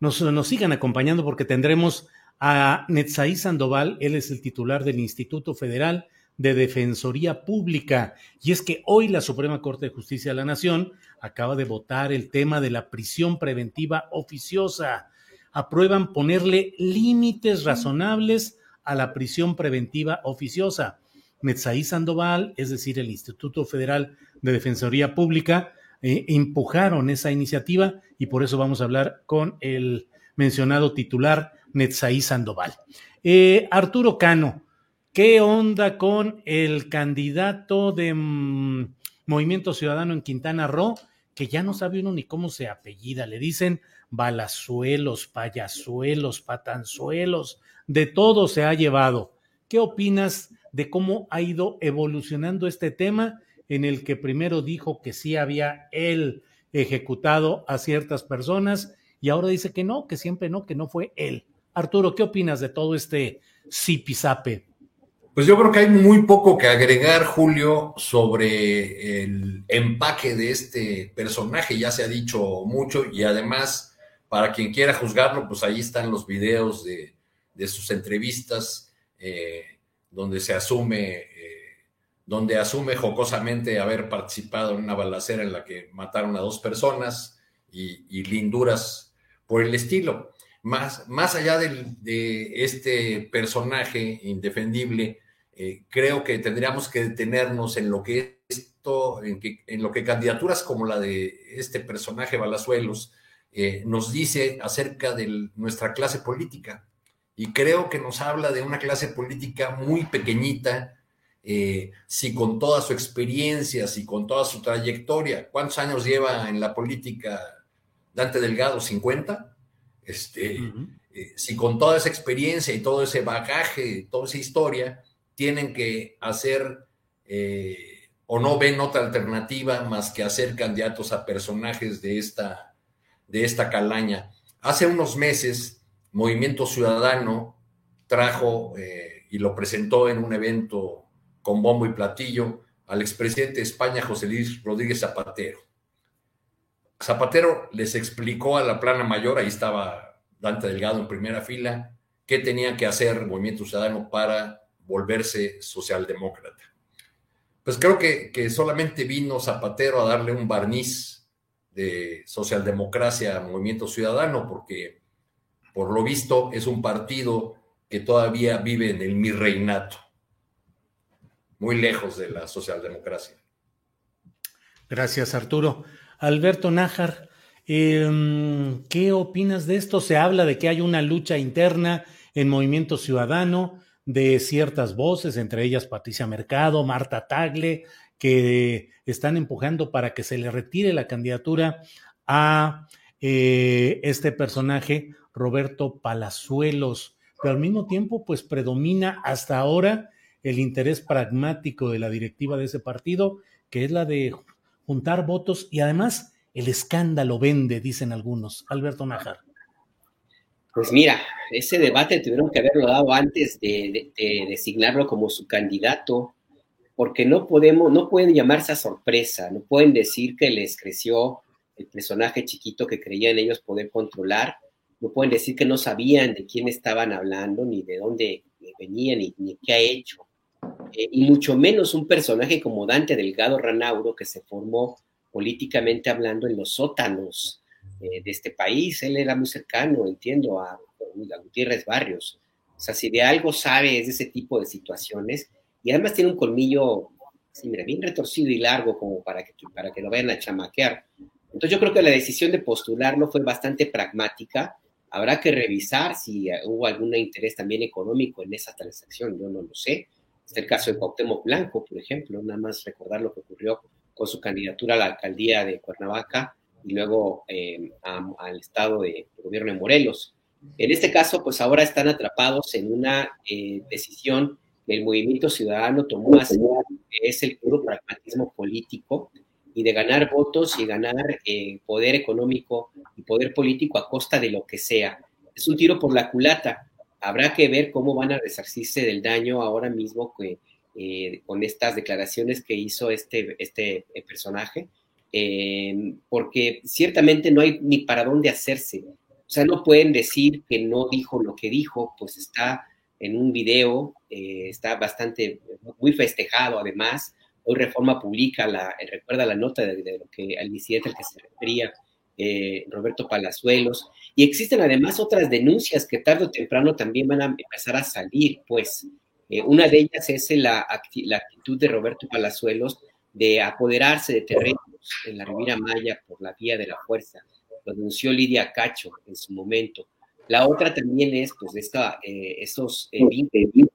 nos, sigan acompañando porque tendremos a Netzaí Sandoval. Él es el titular del Instituto Federal de Defensoría Pública. Y es que hoy la Suprema Corte de Justicia de la Nación acaba de votar el tema de la prisión preventiva oficiosa. Aprueban ponerle límites razonables a la prisión preventiva oficiosa. Metzaí Sandoval, es decir, el Instituto Federal de Defensoría Pública, eh, empujaron esa iniciativa y por eso vamos a hablar con el mencionado titular Netzaí Sandoval. Eh, Arturo Cano, ¿Qué onda con el candidato de mm, Movimiento Ciudadano en Quintana Roo? Que ya no sabe uno ni cómo se apellida. Le dicen balazuelos, payasuelos, patanzuelos, de todo se ha llevado. ¿Qué opinas de cómo ha ido evolucionando este tema en el que primero dijo que sí había él ejecutado a ciertas personas y ahora dice que no, que siempre no, que no fue él? Arturo, ¿qué opinas de todo este zipizape? Pues yo creo que hay muy poco que agregar, Julio, sobre el empaque de este personaje. Ya se ha dicho mucho y además, para quien quiera juzgarlo, pues ahí están los videos de, sus entrevistas eh, donde se asume, eh, donde asume jocosamente haber participado en una balacera en la que mataron a dos personas y, linduras por el estilo. Más, más allá de este personaje indefendible, eh, creo que tendríamos que detenernos en lo que esto, en, que, en, lo que candidaturas como la de este personaje Balazuelos eh, nos dice acerca de nuestra clase política. Y creo que nos habla de una clase política muy pequeñita, eh, si con toda su experiencia, si con toda su trayectoria, ¿cuántos años lleva en la política Dante Delgado? ¿50? Este, si con toda esa experiencia y todo ese bagaje, toda esa historia, tienen que hacer eh, o no ven otra alternativa más que hacer candidatos a personajes de esta, de esta calaña. Hace unos meses, Movimiento Ciudadano trajo eh, y lo presentó en un evento con bombo y platillo al expresidente de España, José Luis Rodríguez Zapatero. Zapatero les explicó a la plana mayor, ahí estaba Dante Delgado en primera fila, qué tenía que hacer Movimiento Ciudadano para volverse socialdemócrata. Pues creo que, que solamente vino Zapatero a darle un barniz de socialdemocracia al movimiento ciudadano, porque por lo visto es un partido que todavía vive en el mirreinato, muy lejos de la socialdemocracia. Gracias, Arturo. Alberto Nájar, em, ¿qué opinas de esto? Se habla de que hay una lucha interna en Movimiento Ciudadano, de ciertas voces, entre ellas Patricia Mercado, Marta Tagle, que están empujando para que se le retire la candidatura a eh, este personaje, Roberto Palazuelos. Pero al mismo tiempo, pues predomina hasta ahora el interés pragmático de la directiva de ese partido, que es la de juntar votos y además el escándalo vende, dicen algunos. Alberto Najar. Pues mira, ese debate tuvieron que haberlo dado antes de, designarlo como su candidato. porque no podemos, no pueden llamarse a sorpresa, no pueden decir que les creció el personaje chiquito que creían ellos poder controlar, no pueden decir que no sabían de quién estaban hablando, ni de dónde venía, ni, qué ha hecho. Eh, y mucho menos un personaje como Dante Delgado Ranauro, que se formó políticamente hablando en los sótanos eh, de este país. Él era muy cercano, entiendo, a, a Gutiérrez Barrios. O sea, si de algo sabe es de ese tipo de situaciones, y además tiene un colmillo, sí, mira, bien retorcido y largo como para que, para que lo vayan a chamaquear. Entonces yo creo que la decisión de postularlo fue bastante pragmática. Habrá que revisar si hubo algún interés también económico en esa transacción, yo no lo sé. Es el caso de Cuauhtémoc Blanco, por ejemplo, nada más recordar lo que ocurrió con su candidatura a la alcaldía de Cuernavaca y luego eh, al estado de, gobierno de Morelos. En este caso, pues ahora están atrapados en una eh, decisión que el movimiento ciudadano tomó hace que es el puro pragmatismo político y de ganar votos y ganar eh, poder económico y poder político a costa de lo que sea. Es un tiro por la culata. Habrá que ver cómo van a resarcirse del daño ahora mismo que, eh, con estas declaraciones que hizo este, este eh, porque ciertamente no hay ni para dónde hacerse. O sea, no pueden decir que no dijo lo que dijo, pues está en un video, está bastante, muy festejado además, Hoy Reforma publica, la, eh, recuerda la nota de, lo que al incidente al que se refería eh, Roberto Palazuelos. Y existen además otras denuncias que tarde o temprano también van a empezar a salir, pues. Eh, una de ellas es la, la, actitud de Roberto Palazuelos de apoderarse de terrenos en la Riviera Maya por la vía de la fuerza. Lo denunció Lidia Cacho en su momento. La otra también es, pues, esta, esos vínculos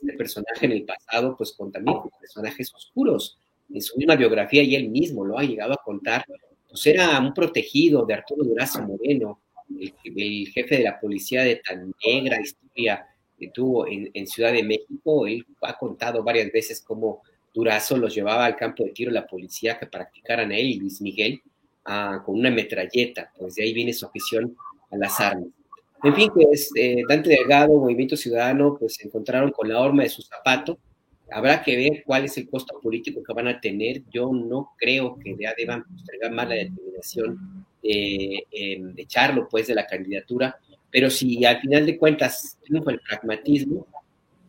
este personaje en el pasado, pues con personajes oscuros. En su misma biografía y él mismo lo ha llegado a contar, pues era un protegido de Arturo Durazo Moreno, el, jefe de la policía de tan negra historia que tuvo en, Ciudad de México. Él ha contado varias veces cómo Durazo los llevaba al campo de tiro la policía que practicaran él y Luis Miguel ah, con una metralleta, pues de ahí viene su afición a las armas. En fin, pues eh, Dante Delgado, Movimiento Ciudadano, pues se encontraron con la horma de su zapato. Habrá que ver cuál es el costo político que van a tener. Yo no creo que ya deban postergar más la determinación de, de echarlo pues de la candidatura, pero si al final de cuentas triunfa el pragmatismo,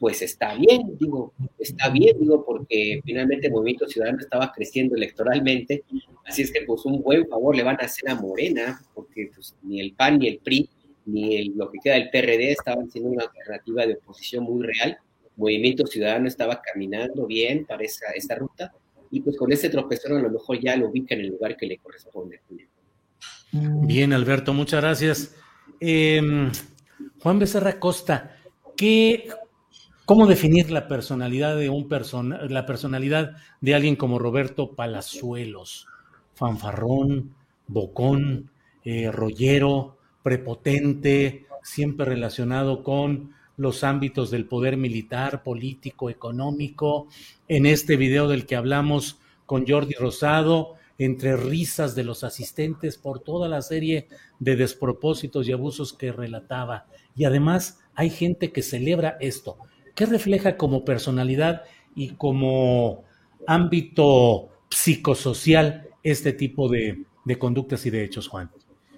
pues está bien, digo, está bien, digo, porque finalmente el Movimiento Ciudadano estaba creciendo electoralmente, así es que pues un buen favor le van a hacer a Morena, porque pues ni el PAN ni el PRI ni lo que queda del PRD estaban siendo una alternativa de oposición muy real. Movimiento Ciudadano estaba caminando bien para esa, esa ruta y pues con ese tropezón a lo mejor ya lo ubica en el lugar que le corresponde. Bien, Alberto, muchas gracias. Em, Juan Becerra Costa, ¿qué, ¿cómo definir la personalidad de un persona, la personalidad de alguien como Roberto Palazuelos? Fanfarrón, bocón, eh, rollero, prepotente, siempre relacionado con los ámbitos del poder militar, político, económico. En este video del que hablamos con Jordi Rosado, entre risas de los asistentes por toda la serie de despropósitos y abusos que relataba. Y además hay gente que celebra esto. ¿Qué refleja como personalidad y como ámbito psicosocial este tipo de, conductas y de hechos, Juan?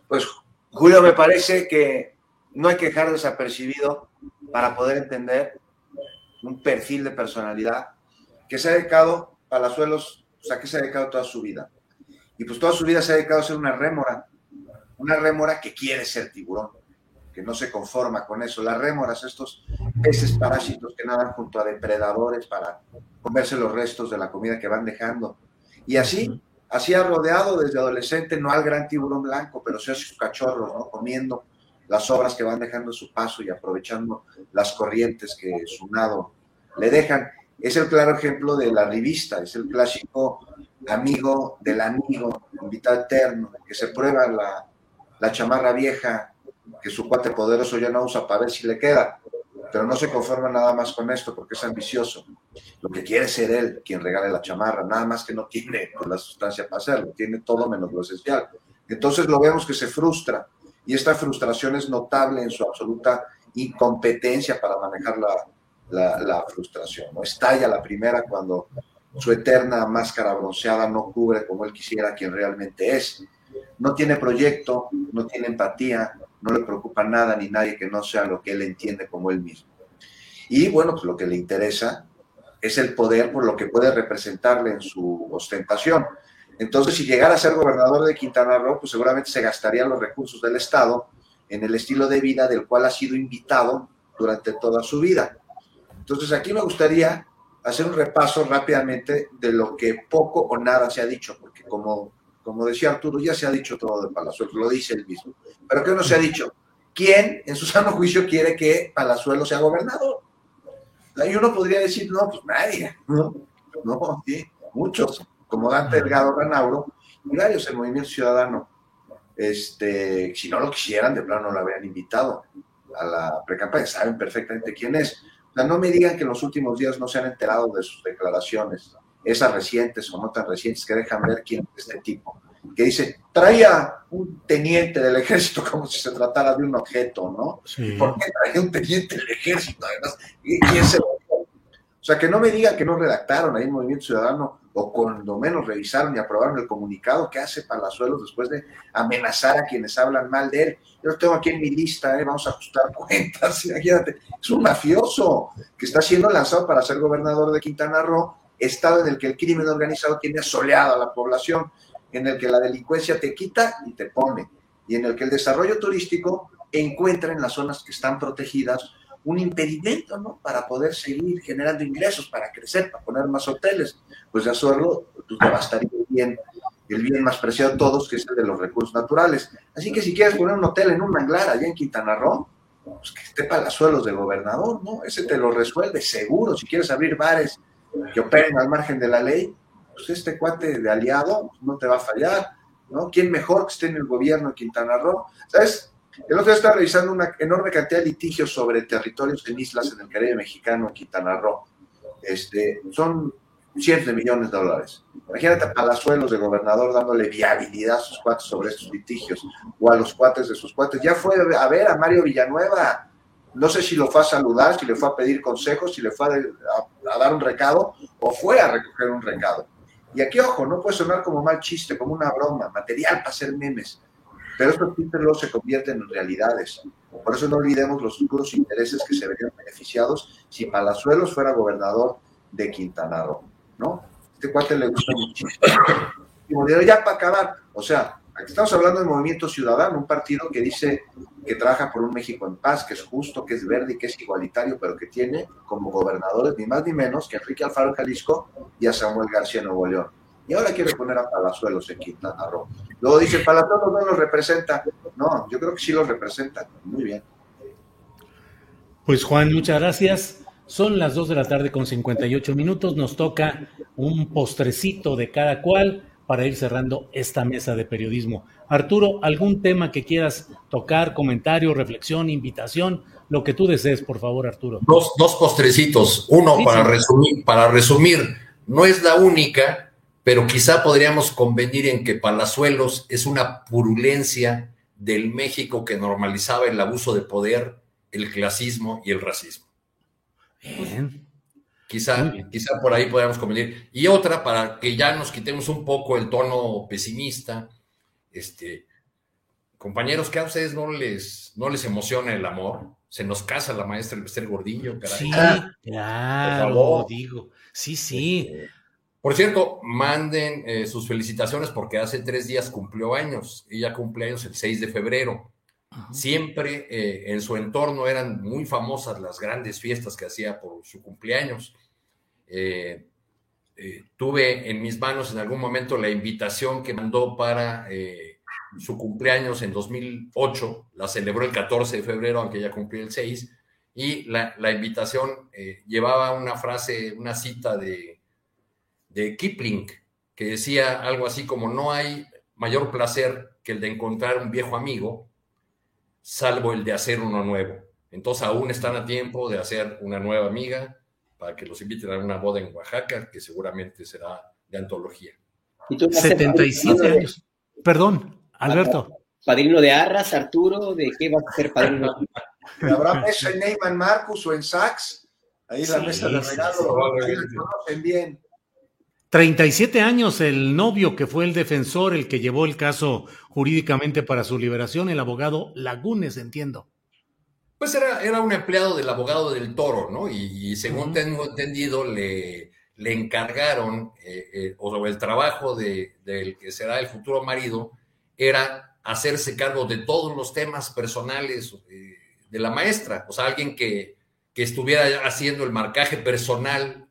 Pues Julio, me parece que no hay que dejar desapercibido para poder entender un perfil de personalidad que se ha dedicado, Palazuelos, o sea, que se ha dedicado toda su vida. Y pues toda su vida se ha dedicado a ser una rémora, una rémora que quiere ser tiburón, que no se conforma con eso. Las rémoras, estos peces parásitos que nadan junto a depredadores para comerse los restos de la comida que van dejando. Y así así ha rodeado desde adolescente, no al gran tiburón blanco, pero sí a sus cachorros, ¿no? Comiendo las obras que van dejando su paso y aprovechando las corrientes que su nado le dejan. Es el claro ejemplo de la revista, es el clásico amigo del amigo, invitado eterno, que se prueba la, la chamarra vieja que su cuate poderoso ya no usa para ver si le queda pero no se conforma nada más con esto porque es ambicioso. Lo que quiere ser él quien regale la chamarra, nada más que no tiene la sustancia para hacerlo, tiene todo menos lo esencial. Entonces lo vemos que se frustra y esta frustración es notable en su absoluta incompetencia para manejar la, la, frustración. ¿no? Estalla la primera cuando su eterna máscara bronceada no cubre como él quisiera quien realmente es. No tiene proyecto, no tiene empatía, no le preocupa nada ni nadie que no sea lo que él entiende como él mismo. Y bueno, pues lo que le interesa es el poder por lo que puede representarle en su ostentación. Entonces, si llegara a ser gobernador de Quintana Roo, pues seguramente se gastaría los recursos del Estado en el estilo de vida del cual ha sido invitado durante toda su vida. Entonces, aquí me gustaría hacer un repaso rápidamente de lo que poco o nada se ha dicho, porque como, como decía Arturo, ya se ha dicho todo de Palazuelos, lo dice él mismo. Pero ¿qué no se ha dicho? ¿Quién en su [LAUGHS] sano juicio quiere que Palazuelos sea gobernador? Y uno podría decir, no, pues nadie, no, no, sí, muchos, como Dante Delgado Ranauro y varios el Movimiento Ciudadano. Este, si no lo quisieran, de plano no lo habrían invitado a la pre-campaña, saben perfectamente quién es. O sea, no me digan que en los últimos días no se han enterado de sus declaraciones, esas recientes o no tan recientes, que dejan ver quién es este tipo, que dice, traía un teniente del ejército [LAUGHS] como si se tratara de un objeto, ¿no? ¿Por qué traía un teniente del ejército? Además, ¿quién se o sea, que no me diga que no redactaron ahí el Movimiento Ciudadano o cuando menos revisaron y aprobaron el comunicado que hace Palazuelos después de amenazar a quienes hablan mal de él. Yo lo tengo aquí en mi lista, ¿eh? vamos a ajustar [LAUGHS] cuentas, imagínate. Es un mafioso que está siendo lanzado para ser gobernador de Quintana Roo, estado en el que el crimen organizado tiene asoleado a la población, en el que la delincuencia te quita y te pone, y en el que el desarrollo turístico encuentra en las zonas que están protegidas un impedimento, ¿no? Para poder seguir generando ingresos, para crecer, para poner más hoteles. Pues de hacerlo, pues te bastaría el bien, el bien más preciado de todos, que es el de los recursos naturales. Así que si quieres poner un hotel en un manglar allá en Quintana Roo, pues que esté palazuelos de gobernador, ¿no? Ese te lo resuelve seguro. Si quieres abrir bares que operen al margen de la ley, pues este cuate de aliado no te va a fallar, ¿no? ¿Quién mejor que esté en el gobierno de Quintana Roo? ¿Sabes? El otro día estaba revisando una enorme cantidad de litigios sobre territorios en islas en el Caribe mexicano, Quintana Roo. Este, son cientos de millones de dólares. Imagínate a Palazuelos de gobernador dándole viabilidad a sus cuates sobre estos litigios o a los cuates de sus cuates. Ya fue a ver a Mario Villanueva. No sé si lo fue a saludar, si le fue a pedir consejos, si le fue a, dar un recado o fue a recoger un recado. Y aquí, ojo, no puede sonar como mal chiste, como una broma, material para hacer memes pero estos títulos se convierten en realidades. Por eso no olvidemos los futuros intereses que se verían beneficiados si Palazuelos fuera gobernador de Quintana Roo, ¿no? Este cuate le gusta muchísimo. Y ya para acabar, o sea, aquí estamos hablando del Movimiento Ciudadano, un partido que dice que trabaja por un México en paz, que es justo, que es verde y que es igualitario, pero que tiene como gobernadores ni más ni menos que Enrique Alfaro Jalisco y a Samuel García Nuevo León y ahora quiere poner a Palazuelos en Quintana Roo. Luego dice, Palazuelos no los representa. No, yo creo que sí los representa. Muy bien. Pues Juan, muchas gracias. Son las 2 de la tarde con 58 minutos. Nos toca un postrecito de cada cual para ir cerrando esta mesa de periodismo. Arturo, ¿algún tema que quieras tocar, comentario, reflexión, invitación? Lo que tú desees, por favor, Arturo. Dos, dos postrecitos. Uno, para, Resumir, para resumir, no es la única, pero quizá podríamos convenir en que Palazuelos es una purulencia del México que normalizaba el abuso de poder, el clasismo y el racismo. Bien. Quizá, quizá por ahí podríamos convenir. Y otra, para que ya nos quitemos un poco el tono pesimista, este, compañeros, que a ustedes no les, no les emociona el amor. Se nos casa la maestra Esther Gordillo, caray. Sí, claro, digo. Sí, sí. Este, por cierto, manden eh, sus felicitaciones porque hace tres días cumplió años. Ella cumple años el 6 de febrero. Siempre eh, en su entorno eran muy famosas las grandes fiestas que hacía por su cumpleaños. Eh, tuve en mis manos en algún momento la invitación que mandó para su cumpleaños en 2008. La celebró el 14 de febrero, aunque ella cumplió el 6. Y la, la invitación llevaba una frase, una cita de de Kipling, que decía algo así como no hay mayor placer que el de encontrar un viejo amigo, salvo el de hacer uno nuevo. Entonces aún están a tiempo de hacer una nueva amiga para que los inviten a una boda en Oaxaca, que seguramente será de antología. ¿Y 77 años. Perdón, Alberto. ¿Padrino de Arras, Arturo? ¿De qué vas a ser padrino? [LAUGHS] ¿Habrá peso en Neyman Marcus o en Sachs? Ahí la mesa de regalo, conocen bien. 37 años el novio que fue el defensor, el que llevó el caso jurídicamente para su liberación, el abogado Lagunes, entiendo. Pues era, era un empleado del abogado del toro, ¿no? Y, según tengo entendido, le, le encargaron, eh, eh, o el trabajo de, del que será el futuro marido, era hacerse cargo de todos los temas personales eh, de la maestra, o sea, alguien que, que estuviera haciendo el marcaje personal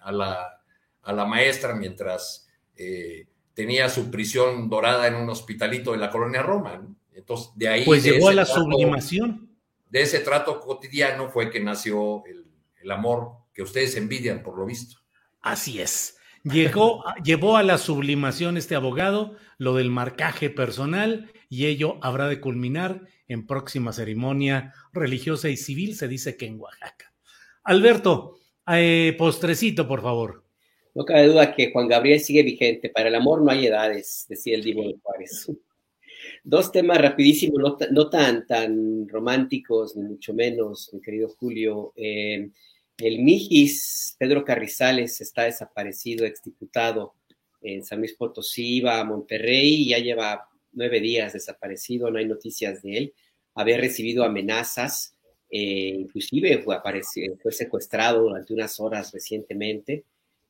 a, la, a, la, maestra mientras tenía su prisión dorada en un hospitalito de la colonia Roma. Entonces, de ahí... Pues llegó a la sublimación. De ese trato cotidiano fue que nació el, el amor que ustedes envidian, por lo visto. Así es. Llegó, llevó a la sublimación este abogado lo del marcaje personal y ello habrá de culminar en próxima ceremonia religiosa y civil, se dice que en Oaxaca. Alberto, eh, postrecito, por favor. No cabe duda que Juan Gabriel sigue vigente. Para el amor no hay edades, decía el Divo de Juárez. Dos temas rapidísimos, no, tan, tan románticos, ni mucho menos, mi querido Julio. Eh, el Mijis, Pedro Carrizales, está desaparecido, exdiputado en San Luis Potosí, iba a Monterrey ya lleva nueve días desaparecido, no hay noticias de él. Había recibido amenazas, eh, inclusive fue, fue, secuestrado durante unas horas recientemente.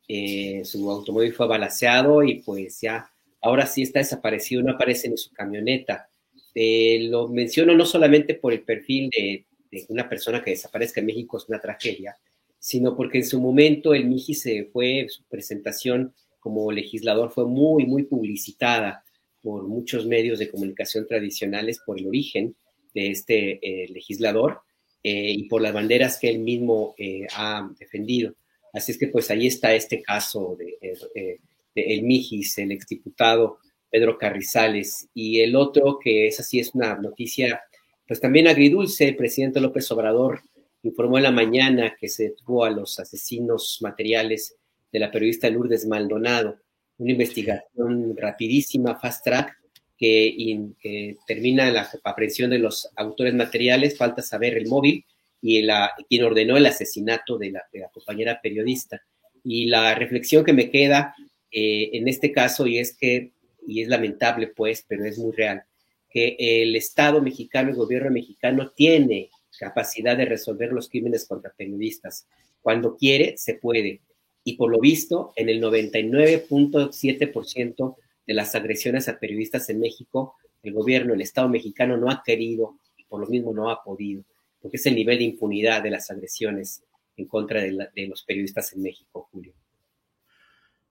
Eh, su automóvil fue balaseado y pues ya, ahora sí está desaparecido, no aparece en su camioneta. Eh, lo menciono no solamente por el perfil de, una persona que desaparezca en México, es una tragedia, sino porque en su momento el Miji se fue, su presentación como legislador fue muy, muy publicitada por muchos medios de comunicación tradicionales por el origen de este eh, legislador eh, y por las banderas que él mismo eh, ha defendido. Así es que pues ahí está este caso de, el Mijis, el exdiputado Pedro Carrizales, y el otro que es así, es una noticia pues también agridulce, el presidente López Obrador informó en la mañana que se detuvo a los asesinos materiales de la periodista Lourdes Maldonado. Una investigación rapidísima, fast track, que, termina en la aprehensión de los autores materiales. Falta saber el móvil y la, quien ordenó el asesinato de la, compañera periodista. Y la reflexión que me queda eh, en este caso, y es que, y es lamentable pues, pero es muy real, que el Estado mexicano, el gobierno mexicano tiene capacidad de resolver los crímenes contra periodistas. Cuando quiere, se puede. Y por lo visto, en el 99.7% de las agresiones a periodistas en México, el gobierno, el Estado mexicano no ha querido y por lo mismo no ha podido, porque es el nivel de impunidad de las agresiones en contra de, de los periodistas en México, Julio.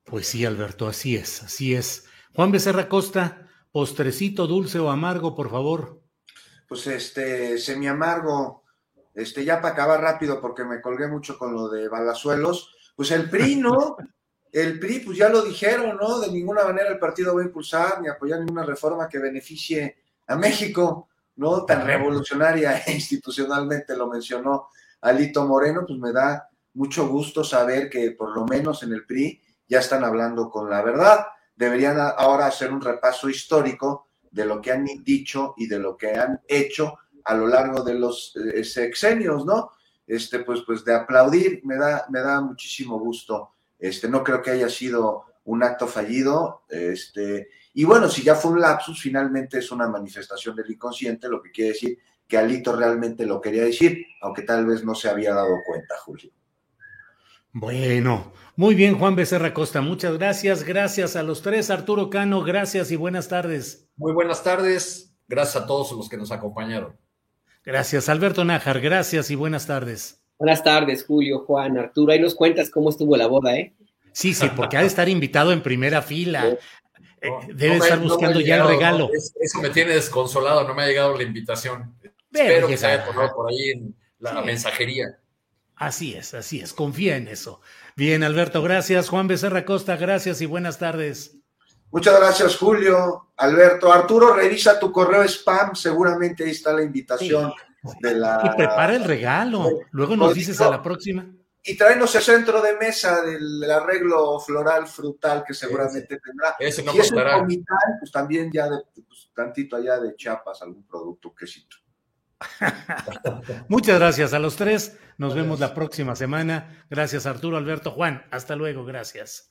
Pues sí, Alberto, así es, así es. Juan Becerra Costa, postrecito dulce o amargo, por favor pues este, semi amargo, este, ya para acabar rápido porque me colgué mucho con lo de balazuelos, pues el PRI, ¿no? [LAUGHS] El PRI, pues ya lo dijeron, ¿no? De ninguna manera el partido va a impulsar ni apoyar ninguna reforma que beneficie a México, ¿no? Tan revolucionaria e institucionalmente lo mencionó Alito Moreno, pues me da mucho gusto saber que por lo menos en el PRI ya están hablando con la verdad. Deberían ahora hacer un repaso histórico de lo que han dicho y de lo que han hecho a lo largo de los eh, sexenios, ¿no? Este, pues, pues de aplaudir, me da, me da muchísimo gusto. Este, no creo que haya sido un acto fallido. Este, y bueno, si ya fue un lapsus, finalmente es una manifestación del inconsciente, lo que quiere decir que Alito realmente lo quería decir, aunque tal vez no se había dado cuenta, Julio. Bueno, muy bien, Juan Becerra Costa, muchas gracias. Gracias a los tres. Arturo Cano, gracias y buenas tardes. Muy buenas tardes. Gracias a todos los que nos acompañaron. Gracias, Alberto Nájar. Gracias y buenas tardes. Buenas tardes, Julio, Juan, Arturo. Ahí nos cuentas cómo estuvo la boda, ¿eh? Sí, sí, porque ha de estar invitado en primera fila. Eh, debe estar buscando ya el regalo. eso me tiene desconsolado, no me ha llegado la invitación. Espero que se haya por ahí en la mensajería. Así es, así es, confía en eso. Bien, Alberto, gracias. Juan Becerra Costa, gracias y buenas tardes. Muchas gracias, Julio. Alberto, Arturo, revisa tu correo spam, seguramente ahí está la invitación de la... Y prepara el regalo, luego nos dices a la próxima. Y tráenos el centro de mesa del arreglo floral frutal que seguramente tendrá. Ese no si es un comital, pues también ya de, pues, tantito allá de Chiapas, algún producto, quesito. [LAUGHS] Muchas gracias a los tres. Nos vemos la próxima semana. Gracias Arturo, Alberto, Juan. Hasta luego. Gracias.